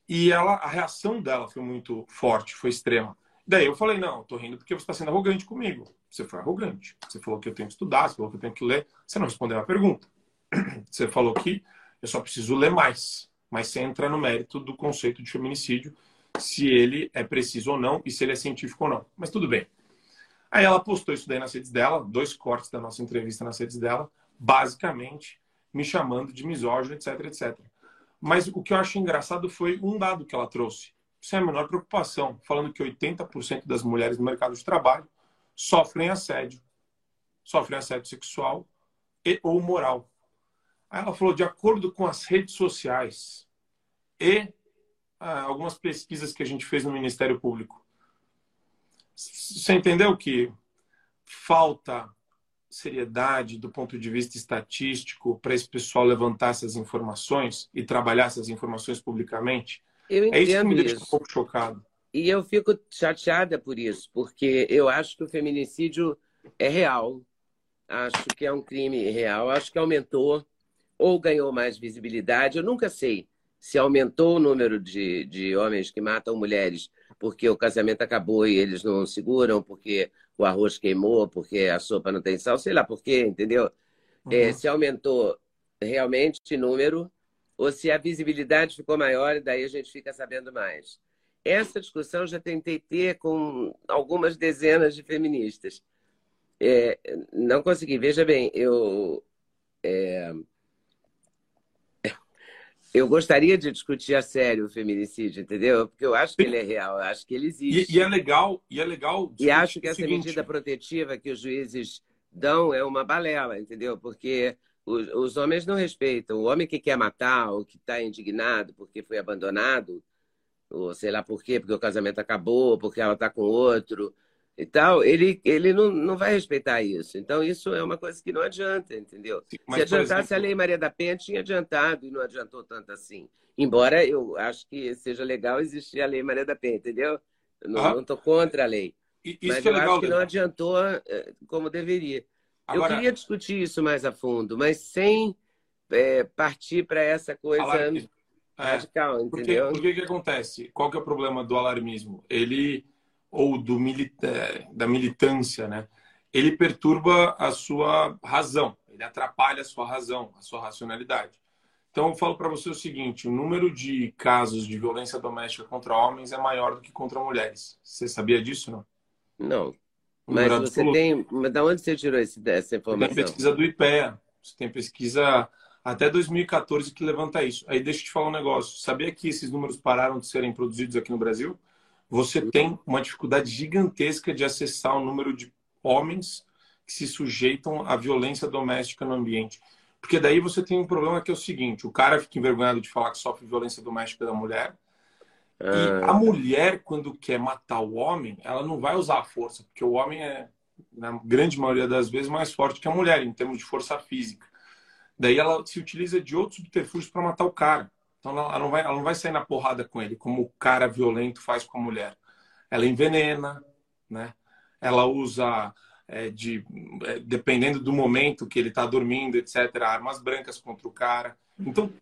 B: E ela, a reação dela foi muito forte, foi extrema. Daí eu falei: Não, tô rindo porque você está sendo arrogante comigo. Você foi arrogante. Você falou que eu tenho que estudar, você falou que eu tenho que ler. Você não respondeu a pergunta. Você falou que eu só preciso ler mais. Mas você entra no mérito do conceito de feminicídio, se ele é preciso ou não e se ele é científico ou não. Mas tudo bem. Aí ela postou isso daí nas redes dela, dois cortes da nossa entrevista nas redes dela, basicamente me chamando de misógino, etc, etc. Mas o que eu acho engraçado foi um dado que ela trouxe. Sem a menor preocupação, falando que 80% das mulheres no mercado de trabalho sofrem assédio. Sofrem assédio sexual e ou moral. Aí ela falou, de acordo com as redes sociais e algumas pesquisas que a gente fez no Ministério Público. Você entendeu que falta seriedade do ponto de vista estatístico para esse pessoal levantar essas informações e trabalhar essas informações publicamente?
C: Eu entendo
B: é isso que me deixa
C: isso.
B: um pouco chocado.
C: E eu fico chateada por isso, porque eu acho que o feminicídio é real. Acho que é um crime real. Acho que aumentou ou ganhou mais visibilidade. Eu nunca sei se aumentou o número de, de homens que matam mulheres porque o casamento acabou e eles não seguram, porque o arroz queimou, porque a sopa não tem sal, sei lá por quê, entendeu? Uhum. É, se aumentou realmente o número ou se a visibilidade ficou maior e daí a gente fica sabendo mais. Essa discussão já tentei ter com algumas dezenas de feministas. É, não consegui. Veja bem, eu. É, eu gostaria de discutir a sério o feminicídio, entendeu? Porque eu acho que ele é real, eu acho que ele existe.
B: E, e é legal, e é legal.
C: E acho que essa seguinte... medida protetiva que os juízes dão é uma balela, entendeu? Porque os, os homens não respeitam. O homem que quer matar, ou que está indignado porque foi abandonado, ou sei lá por quê, porque o casamento acabou, porque ela está com outro e tal, ele, ele não, não vai respeitar isso. Então, isso é uma coisa que não adianta, entendeu? Mas, Se adiantasse exemplo... a Lei Maria da Penha, tinha adiantado e não adiantou tanto assim. Embora eu acho que seja legal existir a Lei Maria da Penha, entendeu? Eu não estou contra a lei.
B: Isso
C: mas
B: é
C: eu
B: legal,
C: acho que não adiantou eh, como deveria. Agora... Eu queria discutir isso mais a fundo, mas sem é, partir para essa coisa é, radical, entendeu?
B: Porque, porque que acontece? Qual que é o problema do alarmismo? Ele ou do milita da militância, né? Ele perturba a sua razão, ele atrapalha a sua razão, a sua racionalidade. Então eu falo para você o seguinte: o número de casos de violência doméstica contra homens é maior do que contra mulheres. Você sabia disso, não?
C: Não. Mas você tem. Mas da onde você tirou esse, essa informação?
B: Tem pesquisa do IPEA. Você tem pesquisa até 2014 que levanta isso. Aí deixa eu te falar um negócio. Sabia que esses números pararam de serem produzidos aqui no Brasil? Você tem uma dificuldade gigantesca de acessar o número de homens que se sujeitam à violência doméstica no ambiente. Porque daí você tem um problema que é o seguinte: o cara fica envergonhado de falar que sofre violência doméstica da mulher. E ah. a mulher, quando quer matar o homem, ela não vai usar a força, porque o homem é, na grande maioria das vezes, mais forte que a mulher, em termos de força física. Daí ela se utiliza de outros subterfúgios para matar o cara. Então ela não, vai, ela não vai sair na porrada com ele, como o cara violento faz com a mulher. Ela envenena, né? Ela usa, é, de, é, dependendo do momento que ele está dormindo, etc., armas brancas contra o cara. Então,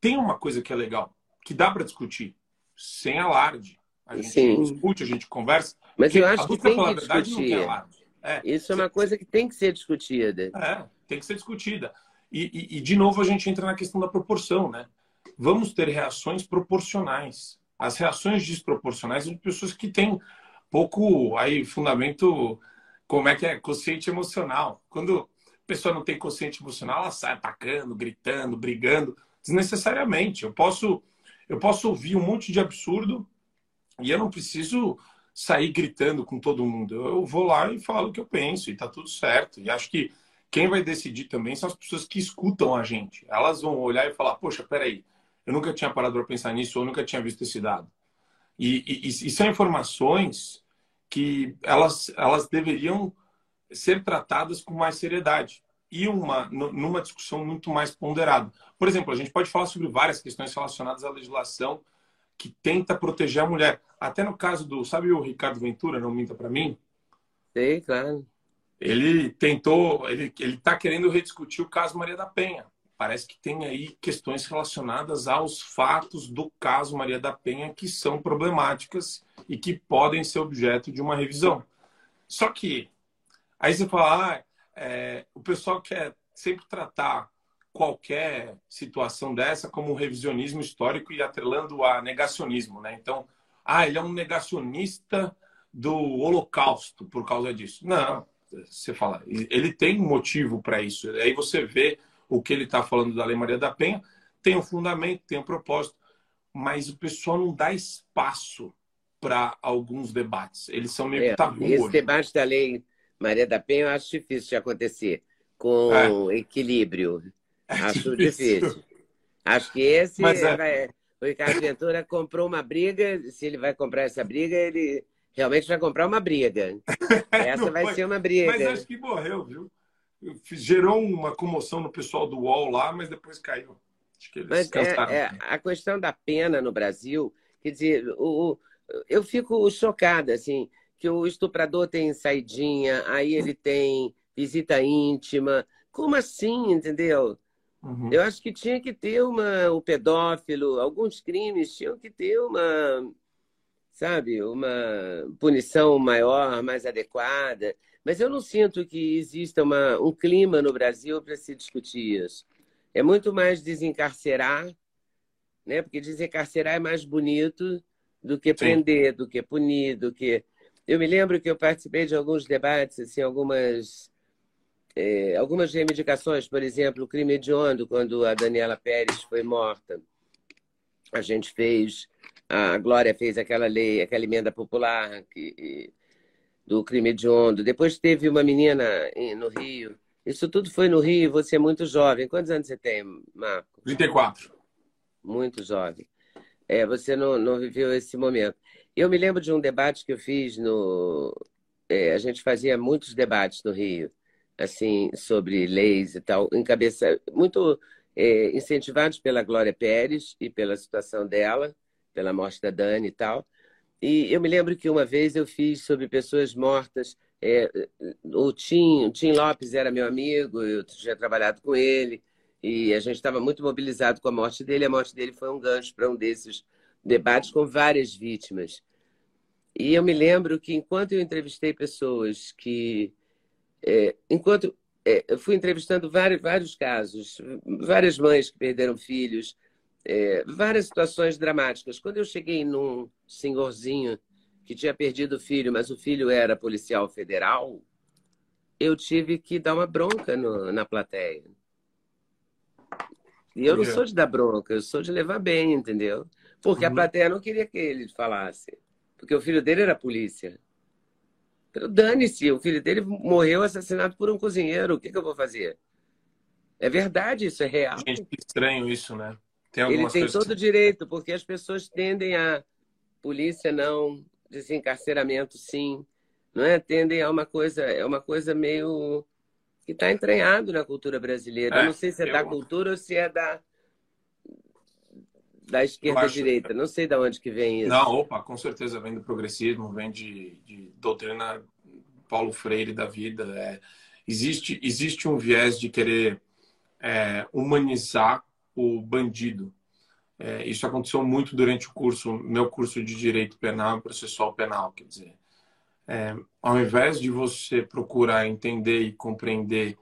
B: tem uma coisa que é legal, que dá para discutir, sem alarde. A gente Sim. discute, a gente conversa.
C: Mas eu acho que tem que discutir. É, Isso é uma coisa que tem que ser discutida.
B: É, tem que ser discutida. E, e, e, de novo, a gente entra na questão da proporção, né? Vamos ter reações proporcionais. As reações desproporcionais são de pessoas que têm pouco aí fundamento, como é que é, consciente emocional. Quando a pessoa não tem consciente emocional, ela sai atacando, gritando, brigando, desnecessariamente. Eu posso, eu posso ouvir um monte de absurdo e eu não preciso sair gritando com todo mundo. Eu vou lá e falo o que eu penso e tá tudo certo. E acho que quem vai decidir também são as pessoas que escutam a gente. Elas vão olhar e falar: Poxa, peraí, eu nunca tinha parado para pensar nisso, ou nunca tinha visto esse dado. E, e, e, são informações que elas, elas deveriam ser tratadas com mais seriedade e uma, numa discussão muito mais ponderada. Por exemplo, a gente pode falar sobre várias questões relacionadas à legislação que tenta proteger a mulher. Até no caso do, sabe o Ricardo Ventura, não minta para mim?
C: Sei, claro.
B: Ele tentou, ele ele está querendo rediscutir o caso Maria da Penha. Parece que tem aí questões relacionadas aos fatos do caso Maria da Penha que são problemáticas e que podem ser objeto de uma revisão. Só que aí você fala, ah, é, o pessoal quer sempre tratar qualquer situação dessa como um revisionismo histórico e atrelando a negacionismo, né? Então, ah, ele é um negacionista do Holocausto por causa disso. Não, você fala, ele tem motivo para isso. Aí você vê o que ele está falando da Lei Maria da Penha, tem um fundamento, tem um propósito, mas o pessoal não dá espaço para alguns debates. Eles são meio é, tabu.
C: Esse hoje. debate da Lei Maria da Penha eu acho difícil de acontecer com é. equilíbrio. É acho difícil. difícil. Acho que esse é... vai... o Ricardo Ventura comprou uma briga. Se ele vai comprar essa briga, ele realmente vai comprar uma briga. Essa vai ser uma briga.
B: Mas acho que morreu, viu? Gerou uma comoção no pessoal do UOL lá, mas depois caiu. Acho que eles mas
C: é, é, a questão da pena no Brasil, quer dizer, o, eu fico chocada, assim, que o estuprador tem saidinha, aí ele tem visita íntima. Como assim, entendeu? Uhum. Eu acho que tinha que ter uma. O pedófilo, alguns crimes tinham que ter uma. Sabe, uma punição maior, mais adequada. Mas eu não sinto que exista uma, um clima no Brasil para se discutir isso. É muito mais desencarcerar, né? porque desencarcerar é mais bonito do que prender, Sim. do que punir, do que. Eu me lembro que eu participei de alguns debates, assim, algumas é, algumas reivindicações, por exemplo, o crime hediondo, quando a Daniela Pérez foi morta. A gente fez, a Glória fez aquela lei, aquela emenda popular que, do crime hediondo. Depois teve uma menina no Rio. Isso tudo foi no Rio, você é muito jovem. Quantos anos você tem, Marco?
B: 34.
C: Muito jovem. É, você não, não viveu esse momento. Eu me lembro de um debate que eu fiz no. É, a gente fazia muitos debates no Rio assim, sobre leis e tal, encabeça, muito é, incentivados pela Glória Pérez e pela situação dela, pela morte da Dani e tal. E eu me lembro que uma vez eu fiz sobre pessoas mortas. É, o Tim, o Tim Lopes era meu amigo, eu tinha trabalhado com ele, e a gente estava muito mobilizado com a morte dele. A morte dele foi um gancho para um desses debates com várias vítimas. E eu me lembro que enquanto eu entrevistei pessoas que é, enquanto é, eu fui entrevistando vários, vários casos, várias mães que perderam filhos, é, várias situações dramáticas. Quando eu cheguei num senhorzinho que tinha perdido o filho, mas o filho era policial federal, eu tive que dar uma bronca no, na plateia. E eu não sou de dar bronca, eu sou de levar bem, entendeu? Porque uhum. a plateia não queria que ele falasse. Porque o filho dele era polícia. Dane-se, o filho dele morreu assassinado por um cozinheiro. O que, que eu vou fazer? É verdade, isso é real.
B: Gente, estranho isso, né?
C: Tem Ele tem todo o direito, porque as pessoas tendem a polícia não, desencarceramento sim, não é? Tendem a uma coisa, é uma coisa meio que está entranhado na cultura brasileira. É, eu não sei se é eu... da cultura ou se é da da esquerda acho... direita. Não sei de onde que vem isso.
B: Não, opa, com certeza vem do progressismo, vem de, de doutrina Paulo Freire da vida. É, existe, existe um viés de querer é, humanizar o bandido. É, isso aconteceu muito durante o curso, meu curso de Direito Penal e Processual Penal, quer dizer. É, ao invés de você procurar entender e compreender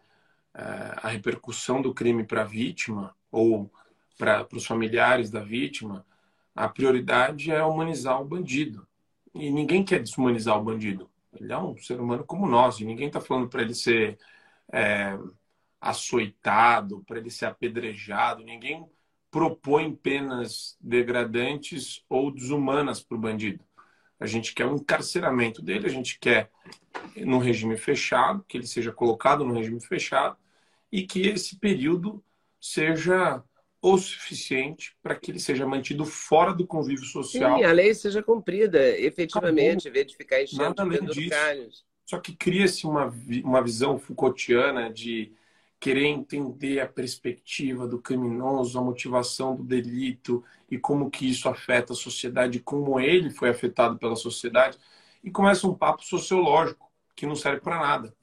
B: é, a repercussão do crime para a vítima ou para os familiares da vítima, a prioridade é humanizar o bandido. E ninguém quer desumanizar o bandido. Ele é um ser humano como nós, e ninguém está falando para ele ser é, açoitado, para ele ser apedrejado. Ninguém propõe penas degradantes ou desumanas para o bandido. A gente quer um encarceramento dele, a gente quer no regime fechado, que ele seja colocado no regime fechado e que esse período seja o suficiente para que ele seja mantido fora do convívio social.
C: Sim, a lei seja cumprida efetivamente, em vez de ficar enchendo de calhos.
B: Só que cria-se uma, uma visão Foucaultiana de querer entender a perspectiva do criminoso, a motivação do delito e como que isso afeta a sociedade, como ele foi afetado pela sociedade, e começa um papo sociológico que não serve para nada.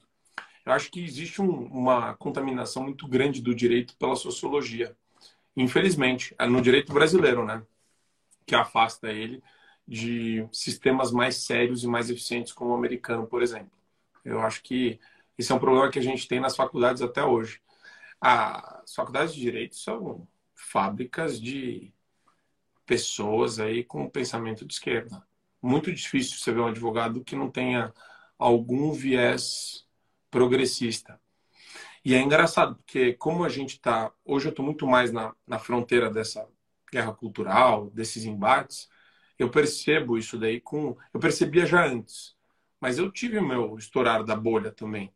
B: Eu acho que existe um, uma contaminação muito grande do direito pela sociologia infelizmente, é no direito brasileiro, né? Que afasta ele de sistemas mais sérios e mais eficientes como o americano, por exemplo. Eu acho que esse é um problema que a gente tem nas faculdades até hoje. As faculdades de direito são fábricas de pessoas aí com pensamento de esquerda. Muito difícil você ver um advogado que não tenha algum viés progressista. E é engraçado, porque como a gente está. Hoje eu estou muito mais na, na fronteira dessa guerra cultural, desses embates, eu percebo isso daí com. Eu percebia já antes, mas eu tive o meu estourar da bolha também.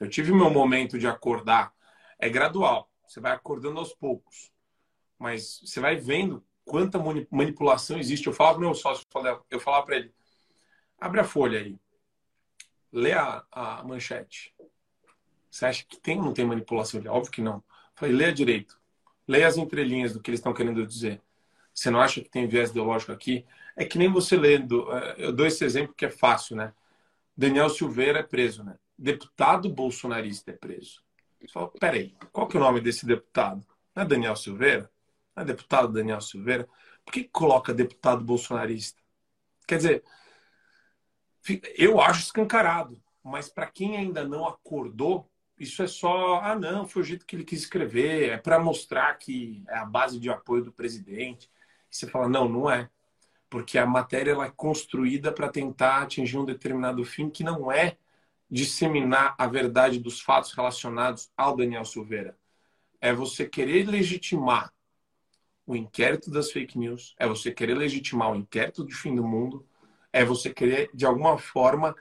B: Eu tive meu momento de acordar. É gradual, você vai acordando aos poucos, mas você vai vendo quanta manipulação existe. Eu falava para meu sócio, eu falava para ele: abre a folha aí, lê a, a manchete você acha que tem ou não tem manipulação? Óbvio que não. falei, leia direito. Leia as entrelinhas do que eles estão querendo dizer. Você não acha que tem viés ideológico aqui? É que nem você lendo. É, eu dou esse exemplo que é fácil, né? Daniel Silveira é preso, né? Deputado bolsonarista é preso. Você peraí, qual que é o nome desse deputado? Não é Daniel Silveira? Não é deputado Daniel Silveira? Por que coloca deputado bolsonarista? Quer dizer, eu acho escancarado, mas para quem ainda não acordou, isso é só, ah, não, foi o jeito que ele quis escrever, é para mostrar que é a base de apoio do presidente. E você fala, não, não é. Porque a matéria ela é construída para tentar atingir um determinado fim que não é disseminar a verdade dos fatos relacionados ao Daniel Silveira. É você querer legitimar o inquérito das fake news, é você querer legitimar o inquérito do fim do mundo, é você querer, de alguma forma,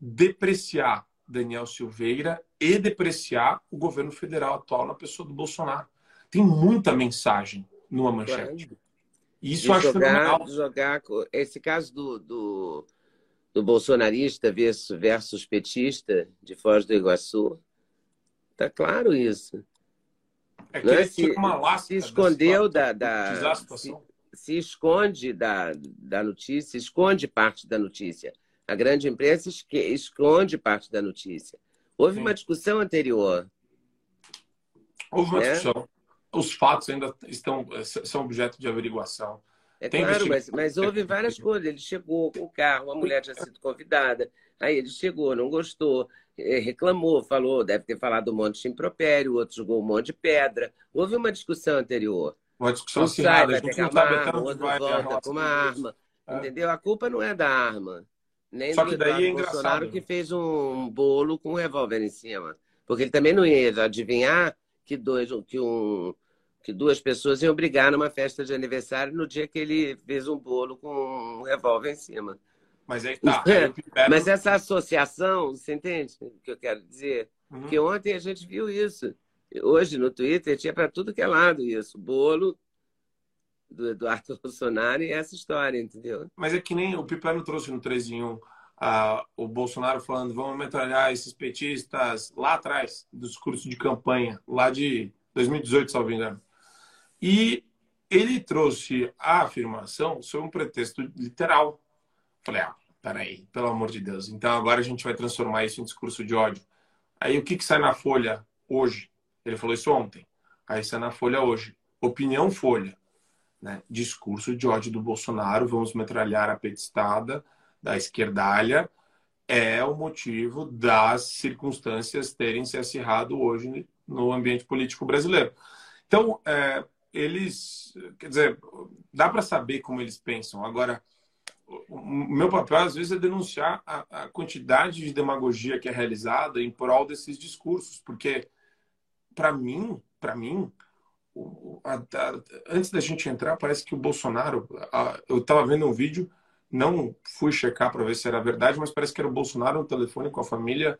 B: depreciar Daniel Silveira e depreciar o governo federal atual na pessoa do Bolsonaro. Tem muita mensagem numa manchete.
C: Isso eu acho jogar, fenomenal. Jogar, esse caso do, do, do bolsonarista versus, petista de Foz do Iguaçu, tá claro isso.
B: É que é? se, uma
C: se escondeu da, da se, se, esconde da, da notícia, esconde parte da notícia. A grande imprensa esconde parte da notícia. Houve Sim. uma discussão anterior.
B: Houve uma né? discussão. Os fatos ainda estão são objeto de averiguação.
C: É Tem claro, mas, mas houve várias coisas. Ele chegou com o carro, a mulher tinha sido convidada. Aí ele chegou, não gostou, eh, reclamou, falou, deve ter falado um monte de impropério, outro jogou um monte de pedra. Houve uma discussão anterior.
B: Uma discussão assim, sai,
C: vai pegar uma arma, outro volta com uma arma. É. Entendeu? A culpa não é da arma. Nem Só que daí é engraçado. Bolsonaro que fez um bolo com um revólver em cima. Porque ele também não ia adivinhar que, dois, que, um, que duas pessoas iam brigar numa festa de aniversário no dia que ele fez um bolo com um revólver em cima.
B: Mas aí tá.
C: Mas essa associação, você entende o que eu quero dizer? Uhum. Que ontem a gente viu isso. Hoje no Twitter tinha para tudo que é lado isso. Bolo do Eduardo Bolsonaro e essa história, entendeu?
B: Mas é que nem o Pipano trouxe no 3 em 1 o Bolsonaro falando vamos metralhar esses petistas lá atrás, do discurso de campanha, lá de 2018, salvo engano. E ele trouxe a afirmação sob um pretexto literal. Falei, ah, peraí, pelo amor de Deus. Então agora a gente vai transformar isso em discurso de ódio. Aí o que, que sai na Folha hoje? Ele falou isso ontem. Aí sai na Folha hoje. Opinião Folha. Né? Discurso de ódio do Bolsonaro, vamos metralhar a petistada da esquerdalha, é o motivo das circunstâncias terem se acirrado hoje no ambiente político brasileiro. Então, é, eles, quer dizer, dá para saber como eles pensam. Agora, o meu papel às vezes é denunciar a, a quantidade de demagogia que é realizada em prol desses discursos, porque para mim, para mim, a, a, antes da gente entrar, parece que o Bolsonaro, eu estava vendo um vídeo, não fui checar para ver se era verdade, mas parece que era o Bolsonaro no telefone com a família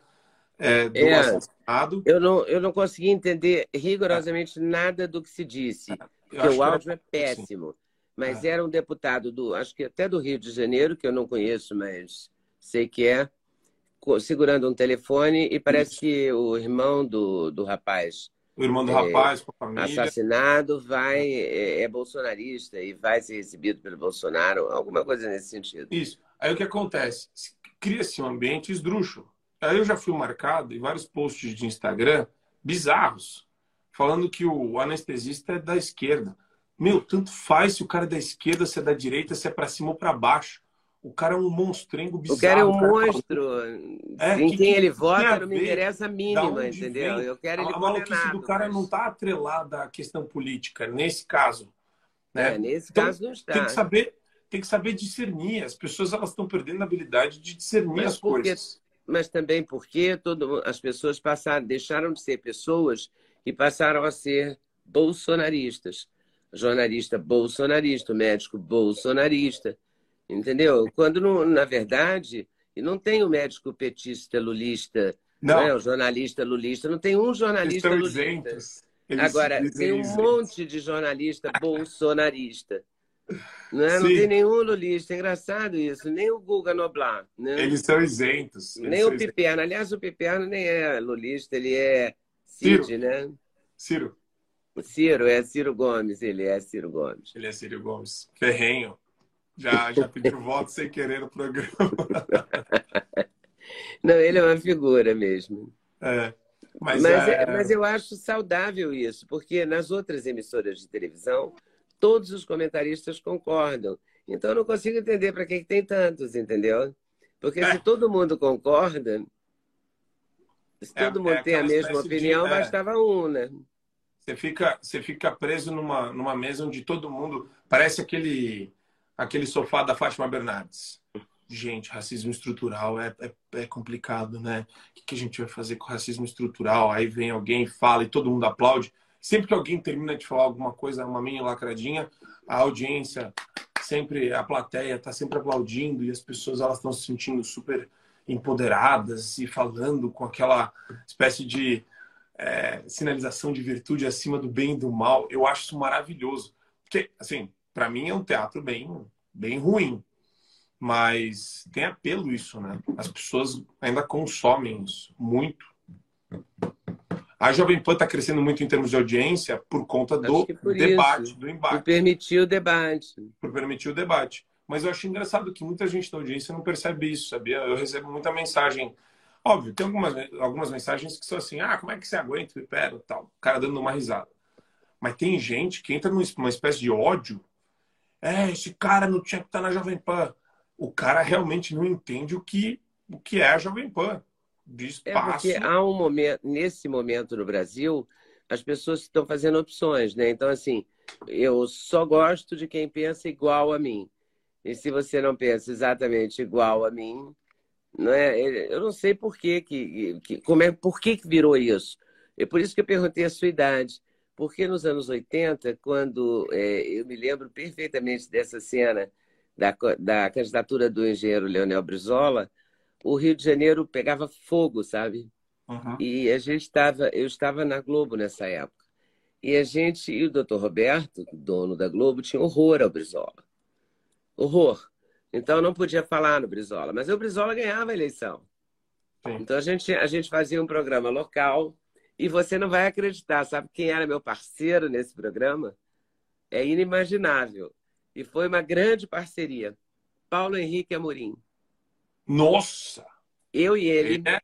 B: é, do é, assassinado.
C: Eu não, eu não consegui entender rigorosamente é. nada do que se disse, porque o áudio é péssimo. Mas é. era um deputado do, acho que até do Rio de Janeiro, que eu não conheço, mas sei que é, segurando um telefone e parece Isso. que o irmão do, do rapaz
B: o irmão do é, rapaz com a família.
C: Assassinado vai é, é, bolsonarista e vai ser recebido pelo Bolsonaro, alguma coisa nesse sentido.
B: Isso. Aí o que acontece? Cria-se um ambiente esdrúxulo. Aí eu já fui marcado em vários posts de Instagram bizarros, falando que o anestesista é da esquerda. Meu, tanto faz se o cara é da esquerda, se é da direita, se é para cima ou para baixo. O cara é um monstrengo bizarro.
C: O cara é um monstro. É, em que, quem ele vota não me interessa a mínima, entendeu? Vem? Eu quero ele A maluquice
B: do cara
C: mas...
B: não está atrelada à questão política, nesse caso. Né?
C: É, nesse então, caso não está.
B: Tem que saber, tem que saber discernir. As pessoas elas estão perdendo a habilidade de discernir mas as porque, coisas.
C: Mas também porque todo, as pessoas passaram, deixaram de ser pessoas e passaram a ser bolsonaristas. Jornalista bolsonarista, médico bolsonarista Entendeu? Quando, não, na verdade, e não tem o médico petista lulista, não. não é? o jornalista lulista, não tem um jornalista lulista. Isentos. Agora, tem um monte de jornalista bolsonarista. Não, é? não tem nenhum lulista. É engraçado isso. Nem o Guga Noblar. Né?
B: Eles são isentos.
C: Eles nem
B: são
C: o Piperno. Aliás, o Piperno nem é lulista, ele é Cid, Ciro. né?
B: Ciro.
C: Ciro, é Ciro Gomes. Ele é Ciro Gomes.
B: Ele é Ciro Gomes. Ferrenho. Já, já pediu voto sem querer no programa.
C: Não, ele é uma figura mesmo.
B: É.
C: Mas, mas, é... é... mas eu acho saudável isso, porque nas outras emissoras de televisão, todos os comentaristas concordam. Então eu não consigo entender para que, que tem tantos, entendeu? Porque é. se todo mundo concorda, se é, todo mundo é tem a mesma opinião, de, é. bastava um, né?
B: Você fica, você fica preso numa, numa mesa onde todo mundo. Parece aquele aquele sofá da Fátima Bernardes. Gente, racismo estrutural é, é, é complicado, né? O que, que, a gente vai fazer com racismo estrutural? Aí vem alguém, fala e todo mundo aplaude. Sempre que alguém termina de falar alguma coisa, uma minha lacradinha, a audiência, sempre, a plateia está sempre aplaudindo e as pessoas elas estão se sentindo super empoderadas e falando com aquela espécie de é, sinalização de virtude acima do bem e do mal. Eu acho isso maravilhoso. Porque, assim, para mim é um teatro bem, bem ruim. Mas tem apelo isso, né? As pessoas ainda consomem isso muito. A Jovem Pan está crescendo muito em termos de audiência por conta do por debate, isso. do embate.
C: Por permitir o debate.
B: Por permitir o debate. Mas eu acho engraçado que muita gente da audiência não percebe isso, sabia? Eu recebo muita mensagem. Óbvio, tem algumas, algumas mensagens que são assim: ah, como é que você aguenta? Pera, tal. O cara dando uma risada. Mas tem gente que entra numa espécie de ódio é, esse cara não tinha que estar na Jovem Pan. O cara realmente não entende o que, o que é a Jovem Pan. De espaço.
C: É porque há um momento, nesse momento no Brasil, as pessoas estão fazendo opções, né? Então, assim, eu só gosto de quem pensa igual a mim. E se você não pensa exatamente igual a mim, não é? Eu não sei por que, que, que como é, por que, que virou isso. É por isso que eu perguntei a sua idade. Porque nos anos 80, quando é, eu me lembro perfeitamente dessa cena da, da candidatura do engenheiro Leonel Brizola, o Rio de Janeiro pegava fogo, sabe? Uhum. E a gente estava, eu estava na Globo nessa época. E a gente, e o doutor Roberto, dono da Globo, tinha horror ao Brizola. Horror. Então não podia falar no Brizola. Mas o Brizola ganhava a eleição. Sim. Então a gente, a gente fazia um programa local e você não vai acreditar, sabe quem era meu parceiro nesse programa? é inimaginável. E foi uma grande parceria. Paulo Henrique Amorim.
B: Nossa!
C: Eu e ele é.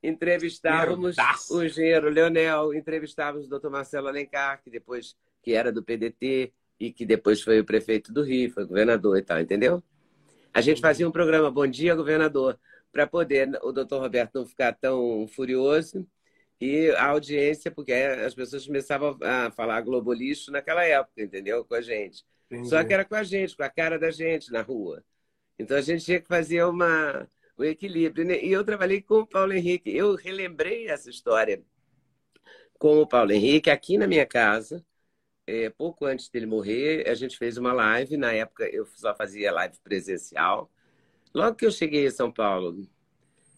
C: entrevistávamos Herdaço. o engenheiro Leonel, entrevistávamos o Dr. Marcelo Alencar, que depois que era do PDT e que depois foi o prefeito do Rio, foi governador e tal, entendeu? A gente fazia um programa Bom Dia, Governador, para poder o doutor Roberto não ficar tão furioso e a audiência, porque as pessoas começavam a falar globolixo naquela época, entendeu? Com a gente. Entendi. Só que era com a gente, com a cara da gente na rua. Então a gente tinha que fazer uma, um equilíbrio. Né? E eu trabalhei com o Paulo Henrique. Eu relembrei essa história com o Paulo Henrique aqui na minha casa. É, pouco antes dele morrer, a gente fez uma live. Na época eu só fazia live presencial. Logo que eu cheguei em São Paulo,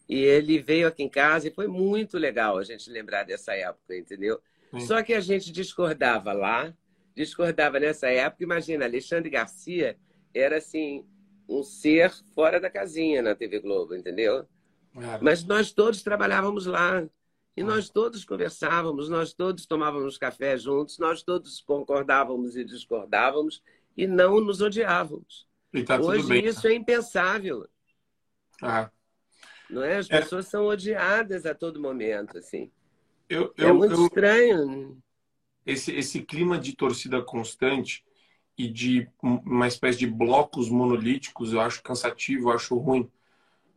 C: e ele veio aqui em casa e foi muito legal a gente lembrar dessa época, entendeu? Só que a gente discordava lá, discordava nessa época. Imagina, Alexandre Garcia era assim um ser fora da casinha na TV Globo, entendeu? É. Mas nós todos trabalhávamos lá. E nós todos conversávamos, nós todos tomávamos café juntos, nós todos concordávamos e discordávamos e não nos odiávamos. Tá Hoje bem, isso tá? é impensável. Ah. Não é? As é. pessoas é... são odiadas a todo momento, assim.
B: Eu, é eu,
C: é muito
B: eu...
C: estranho.
B: Esse, esse clima de torcida constante e de uma espécie de blocos monolíticos, eu acho cansativo, eu acho ruim.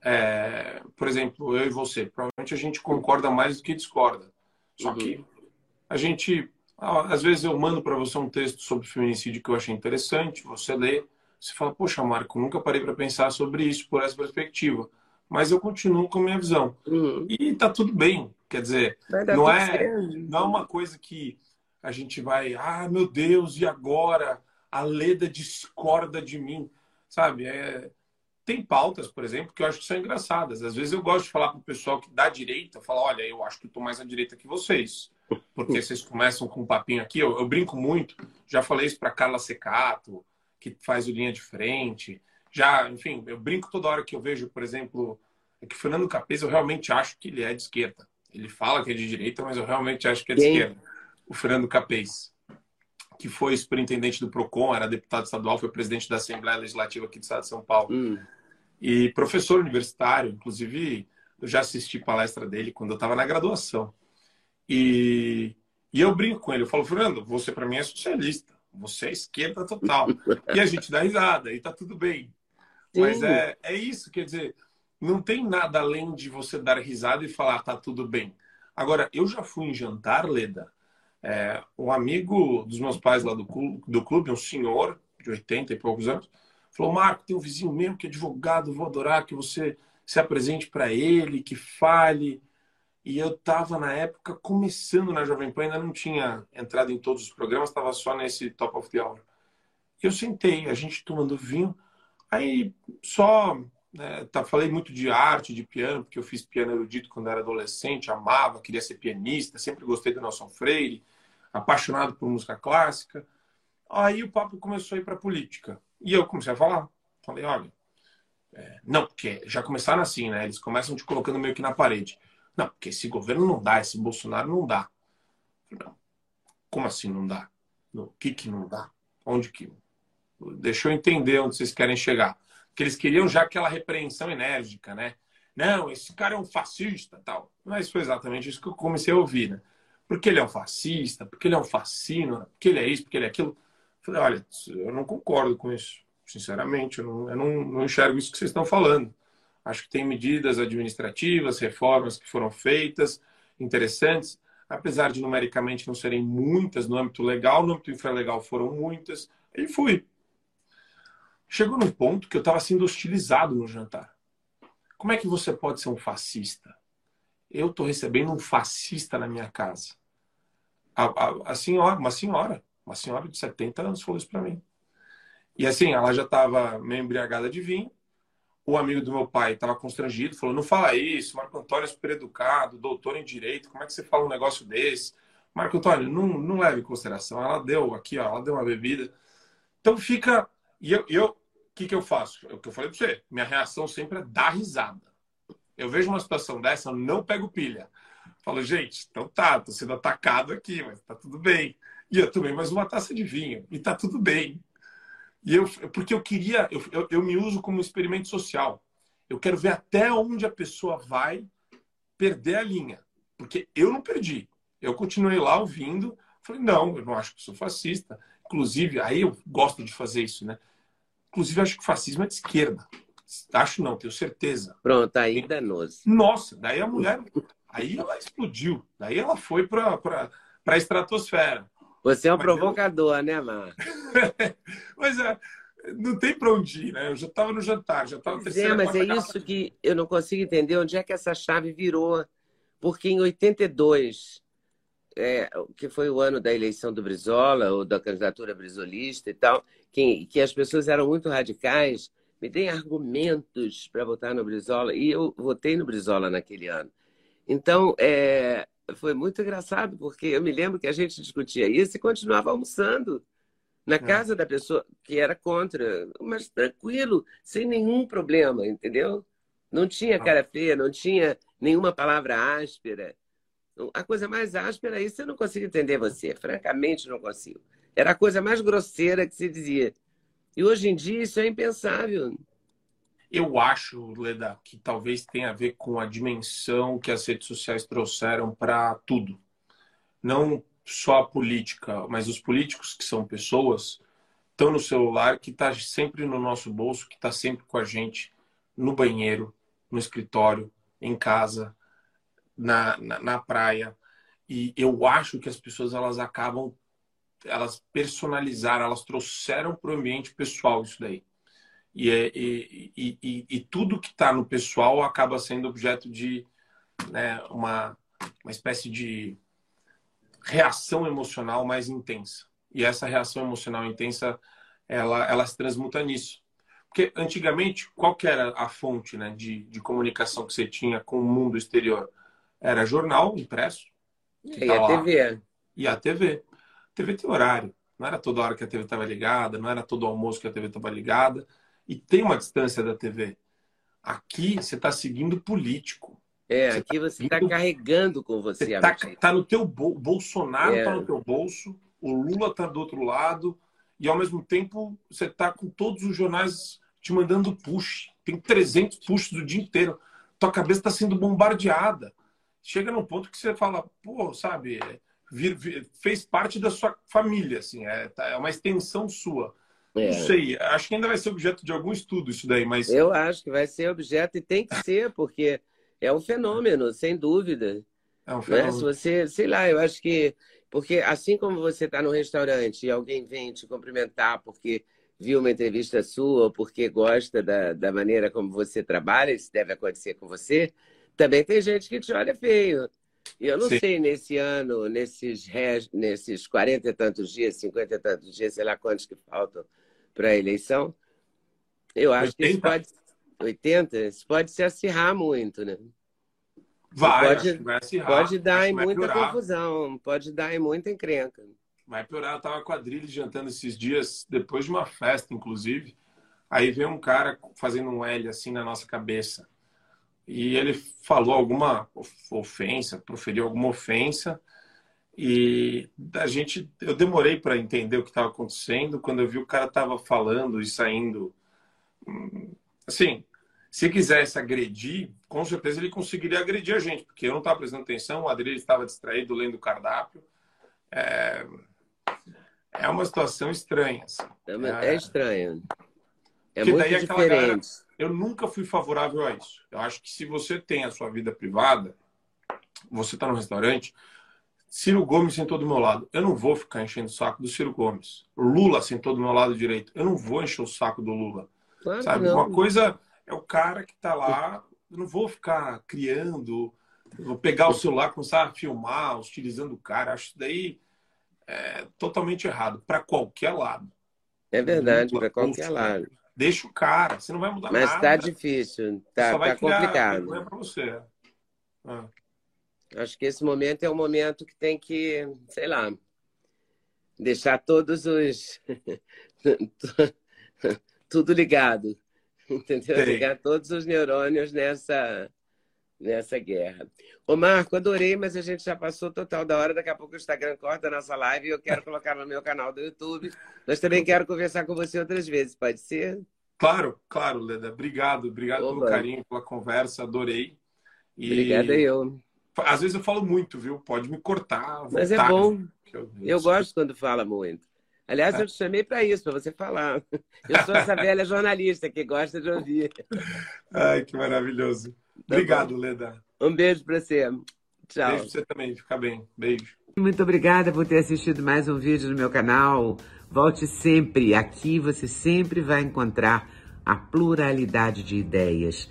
B: É, por exemplo, eu e você, provavelmente a gente concorda mais do que discorda. Só que a gente, às vezes eu mando para você um texto sobre feminicídio que eu achei interessante, você lê, você fala, poxa, Marco, nunca parei para pensar sobre isso por essa perspectiva. Mas eu continuo com a minha visão. Uhum. E tá tudo bem. Quer dizer, não é, não é uma coisa que a gente vai, ah, meu Deus, e agora? A Leda discorda de mim, sabe? É... Tem pautas, por exemplo, que eu acho que são engraçadas. Às vezes eu gosto de falar para o pessoal que dá direita, falar, olha, eu acho que estou mais à direita que vocês. Porque vocês começam com um papinho aqui, eu, eu brinco muito, já falei isso para Carla Secato, que faz o linha de frente. Já, enfim, eu brinco toda hora que eu vejo, por exemplo, é que Fernando Capês, eu realmente acho que ele é de esquerda. Ele fala que é de direita, mas eu realmente acho que é de Quem? esquerda. O Fernando Capês que foi superintendente do PROCON, era deputado estadual, foi presidente da Assembleia Legislativa aqui do Estado de São Paulo. Hum. E professor universitário, inclusive eu já assisti palestra dele quando eu estava na graduação. E, e eu brinco com ele, eu falo, Fernando, você para mim é socialista, você é esquerda total. e a gente dá risada, e tá tudo bem. Sim. Mas é, é isso, quer dizer, não tem nada além de você dar risada e falar, tá tudo bem. Agora, eu já fui em jantar, Leda, é, um amigo dos meus pais lá do clube, do clube, um senhor de 80 e poucos anos, falou: Marco, tem um vizinho mesmo que é advogado, vou adorar que você se apresente para ele, que fale. E eu estava, na época, começando na Jovem Pan, ainda não tinha entrado em todos os programas, estava só nesse Top of the Hour. Eu sentei, a gente tomando vinho, aí só. Né, tá, falei muito de arte, de piano, porque eu fiz piano erudito quando era adolescente, amava, queria ser pianista, sempre gostei do Nelson Freire, apaixonado por música clássica. Aí o papo começou a ir para política. E eu comecei a falar. Falei, olha, é, não, porque já começaram assim, né? Eles começam te colocando meio que na parede. Não, porque esse governo não dá, esse Bolsonaro não dá. Não. Como assim não dá? O que que não dá? Onde que? Deixa eu entender onde vocês querem chegar. Porque eles queriam já aquela repreensão enérgica, né? Não, esse cara é um fascista tal. Mas foi exatamente isso que eu comecei a ouvir, né? Porque ele é um fascista, porque ele é um fascino, porque ele é isso, porque ele é aquilo. Eu falei, olha, eu não concordo com isso. Sinceramente, eu não, eu não, não enxergo isso que vocês estão falando. Acho que tem medidas administrativas, reformas que foram feitas, interessantes, apesar de numericamente não serem muitas no âmbito legal, no âmbito infralegal foram muitas, e fui. Chegou num ponto que eu estava sendo hostilizado no jantar. Como é que você pode ser um fascista? Eu estou recebendo um fascista na minha casa. A, a, a, senhora, uma senhora, uma senhora de 70 anos falou isso para mim. E assim, ela já estava meio embriagada de vinho. O amigo do meu pai estava constrangido, falou: Não fala isso, Marco Antônio é super educado, doutor em direito, como é que você fala um negócio desse? Marco Antônio, não, não leve em consideração. Ela deu aqui, ó, ela deu uma bebida. Então fica. E eu, eu, que, que eu faço? É o que eu falei para você. Minha reação sempre é dar risada. Eu vejo uma situação dessa, eu não pego pilha. Falo, gente, então tá, tô sendo atacado aqui, mas tá tudo bem. E eu tomei mais uma taça de vinho. E tá tudo bem. E eu, porque eu queria, eu, eu, eu me uso como experimento social. Eu quero ver até onde a pessoa vai perder a linha. Porque eu não perdi. Eu continuei lá ouvindo. Falei, não, eu não acho que sou fascista. Inclusive, aí eu gosto de fazer isso, né? Inclusive, acho que o fascismo é de esquerda. Acho não, tenho certeza.
C: Pronto, aí danou-se.
B: Nossa, daí a mulher. Aí ela explodiu. Daí ela foi para a estratosfera.
C: Você é um Mas provocador, eu... né, Mar?
B: Mas é, não tem para onde ir, né? Eu já estava no jantar, já estava
C: terceira. É, mas é isso que eu não consigo entender onde é que essa chave virou. Porque em 82, é, que foi o ano da eleição do Brizola, ou da candidatura brizolista e tal, que, que as pessoas eram muito radicais, me deem argumentos para votar no Brizola. E eu votei no Brizola naquele ano. Então, é, foi muito engraçado, porque eu me lembro que a gente discutia isso e continuava almoçando na é. casa é. da pessoa que era contra, mas tranquilo, sem nenhum problema, entendeu? Não tinha ah. cara feia, não tinha nenhuma palavra áspera. A coisa mais áspera, isso eu não consigo entender você, francamente não consigo. Era a coisa mais grosseira que se dizia. E hoje em dia isso é impensável.
B: Eu acho, Leda, que talvez tenha a ver com a dimensão que as redes sociais trouxeram para tudo. Não só a política, mas os políticos que são pessoas estão no celular, que está sempre no nosso bolso, que está sempre com a gente no banheiro, no escritório, em casa, na, na, na praia. E eu acho que as pessoas elas acabam, elas personalizaram, elas trouxeram para o ambiente pessoal isso daí. E, é, e, e, e, tudo que está no pessoal acaba sendo objeto de né, uma, uma espécie de reação emocional mais intensa. E essa reação emocional intensa, ela, ela se transmuta nisso. Porque antigamente, qual era a fonte né, de, de comunicação que você tinha com o mundo exterior? Era jornal impresso.
C: E tá a TV.
B: E a TV. A TV tem horário. Não era toda hora que a TV estava ligada, não era todo almoço que a TV estava ligada e tem uma distância da TV. Aqui você está seguindo político.
C: É, você aqui tá você está carregando com você.
B: Está tá no teu bolso, Bolsonaro está é. no teu bolso, o Lula está do outro lado, e ao mesmo tempo você está com todos os jornais te mandando push. Tem 300 push do dia inteiro. Tua cabeça está sendo bombardeada. Chega num ponto que você fala, pô, sabe, vir, vir, fez parte da sua família, assim, é, tá, é uma extensão sua. É. Não sei, acho que ainda vai ser objeto de algum estudo isso daí, mas.
C: Eu acho que vai ser objeto e tem que ser, porque é um fenômeno, sem dúvida. É um fenômeno. Né? Se você, sei lá, eu acho que. Porque assim como você está no restaurante e alguém vem te cumprimentar porque viu uma entrevista sua ou porque gosta da, da maneira como você trabalha, isso deve acontecer com você, também tem gente que te olha feio. E eu não Sim. sei, nesse ano, nesses, nesses 40 e tantos dias, 50 e tantos dias, sei lá quantos que faltam para a eleição, eu acho 80? que isso pode. 80? Isso pode se acirrar muito, né?
B: Vai,
C: pode,
B: vai acirrar.
C: Pode dar em muita piorar. confusão, pode dar em muita encrenca.
B: Vai piorar. Eu estava com a Drilly jantando esses dias, depois de uma festa, inclusive. Aí veio um cara fazendo um L assim na nossa cabeça e ele falou alguma ofensa, proferiu alguma ofensa e a gente eu demorei para entender o que estava acontecendo. Quando eu vi o cara estava falando e saindo hum, assim se quisesse agredir com certeza ele conseguiria agredir a gente porque eu não estava prestando atenção o Adriano estava distraído lendo o cardápio. É, é uma situação estranha assim.
C: é, é estranho. É muito daí diferente galera,
B: eu nunca fui favorável a isso. Eu acho que se você tem a sua vida privada, você está no restaurante, Ciro Gomes sentou do meu lado. Eu não vou ficar enchendo o saco do Ciro Gomes. Lula sentou do meu lado direito. Eu não vou encher o saco do Lula. Claro sabe? Não. Uma coisa é o cara que está lá. Eu não vou ficar criando, vou pegar o celular, começar a filmar, hostilizando o cara. Acho isso daí é totalmente errado, para qualquer lado.
C: É verdade, para qualquer lado.
B: Deixa o cara, você não vai mudar
C: Mas
B: nada.
C: Mas tá difícil, tá, tá complicado.
B: É para você.
C: Ah. Acho que esse momento é um momento que tem que, sei lá, deixar todos os. tudo ligado. Entendeu? Tem. Ligar todos os neurônios nessa, nessa guerra. Ô Marco, adorei, mas a gente já passou total da hora. Daqui a pouco o Instagram corta a nossa live e eu quero colocar no meu canal do YouTube. Mas também quero conversar com você outras vezes, pode ser?
B: Claro, claro, Leda. Obrigado, obrigado Oba. pelo carinho, pela conversa, adorei.
C: E... Obrigada eu.
B: Às vezes eu falo muito, viu? Pode me cortar.
C: Mas é bom. Eu, eu gosto quando fala muito. Aliás, eu te chamei para isso, para você falar. Eu sou essa velha jornalista que gosta de ouvir.
B: Ai, que maravilhoso. Tá Obrigado, Leda.
C: Um beijo para você. Tchau.
B: Beijo para você também. Fica bem. Beijo.
C: Muito obrigada por ter assistido mais um vídeo no meu canal. Volte sempre. Aqui você sempre vai encontrar a pluralidade de ideias,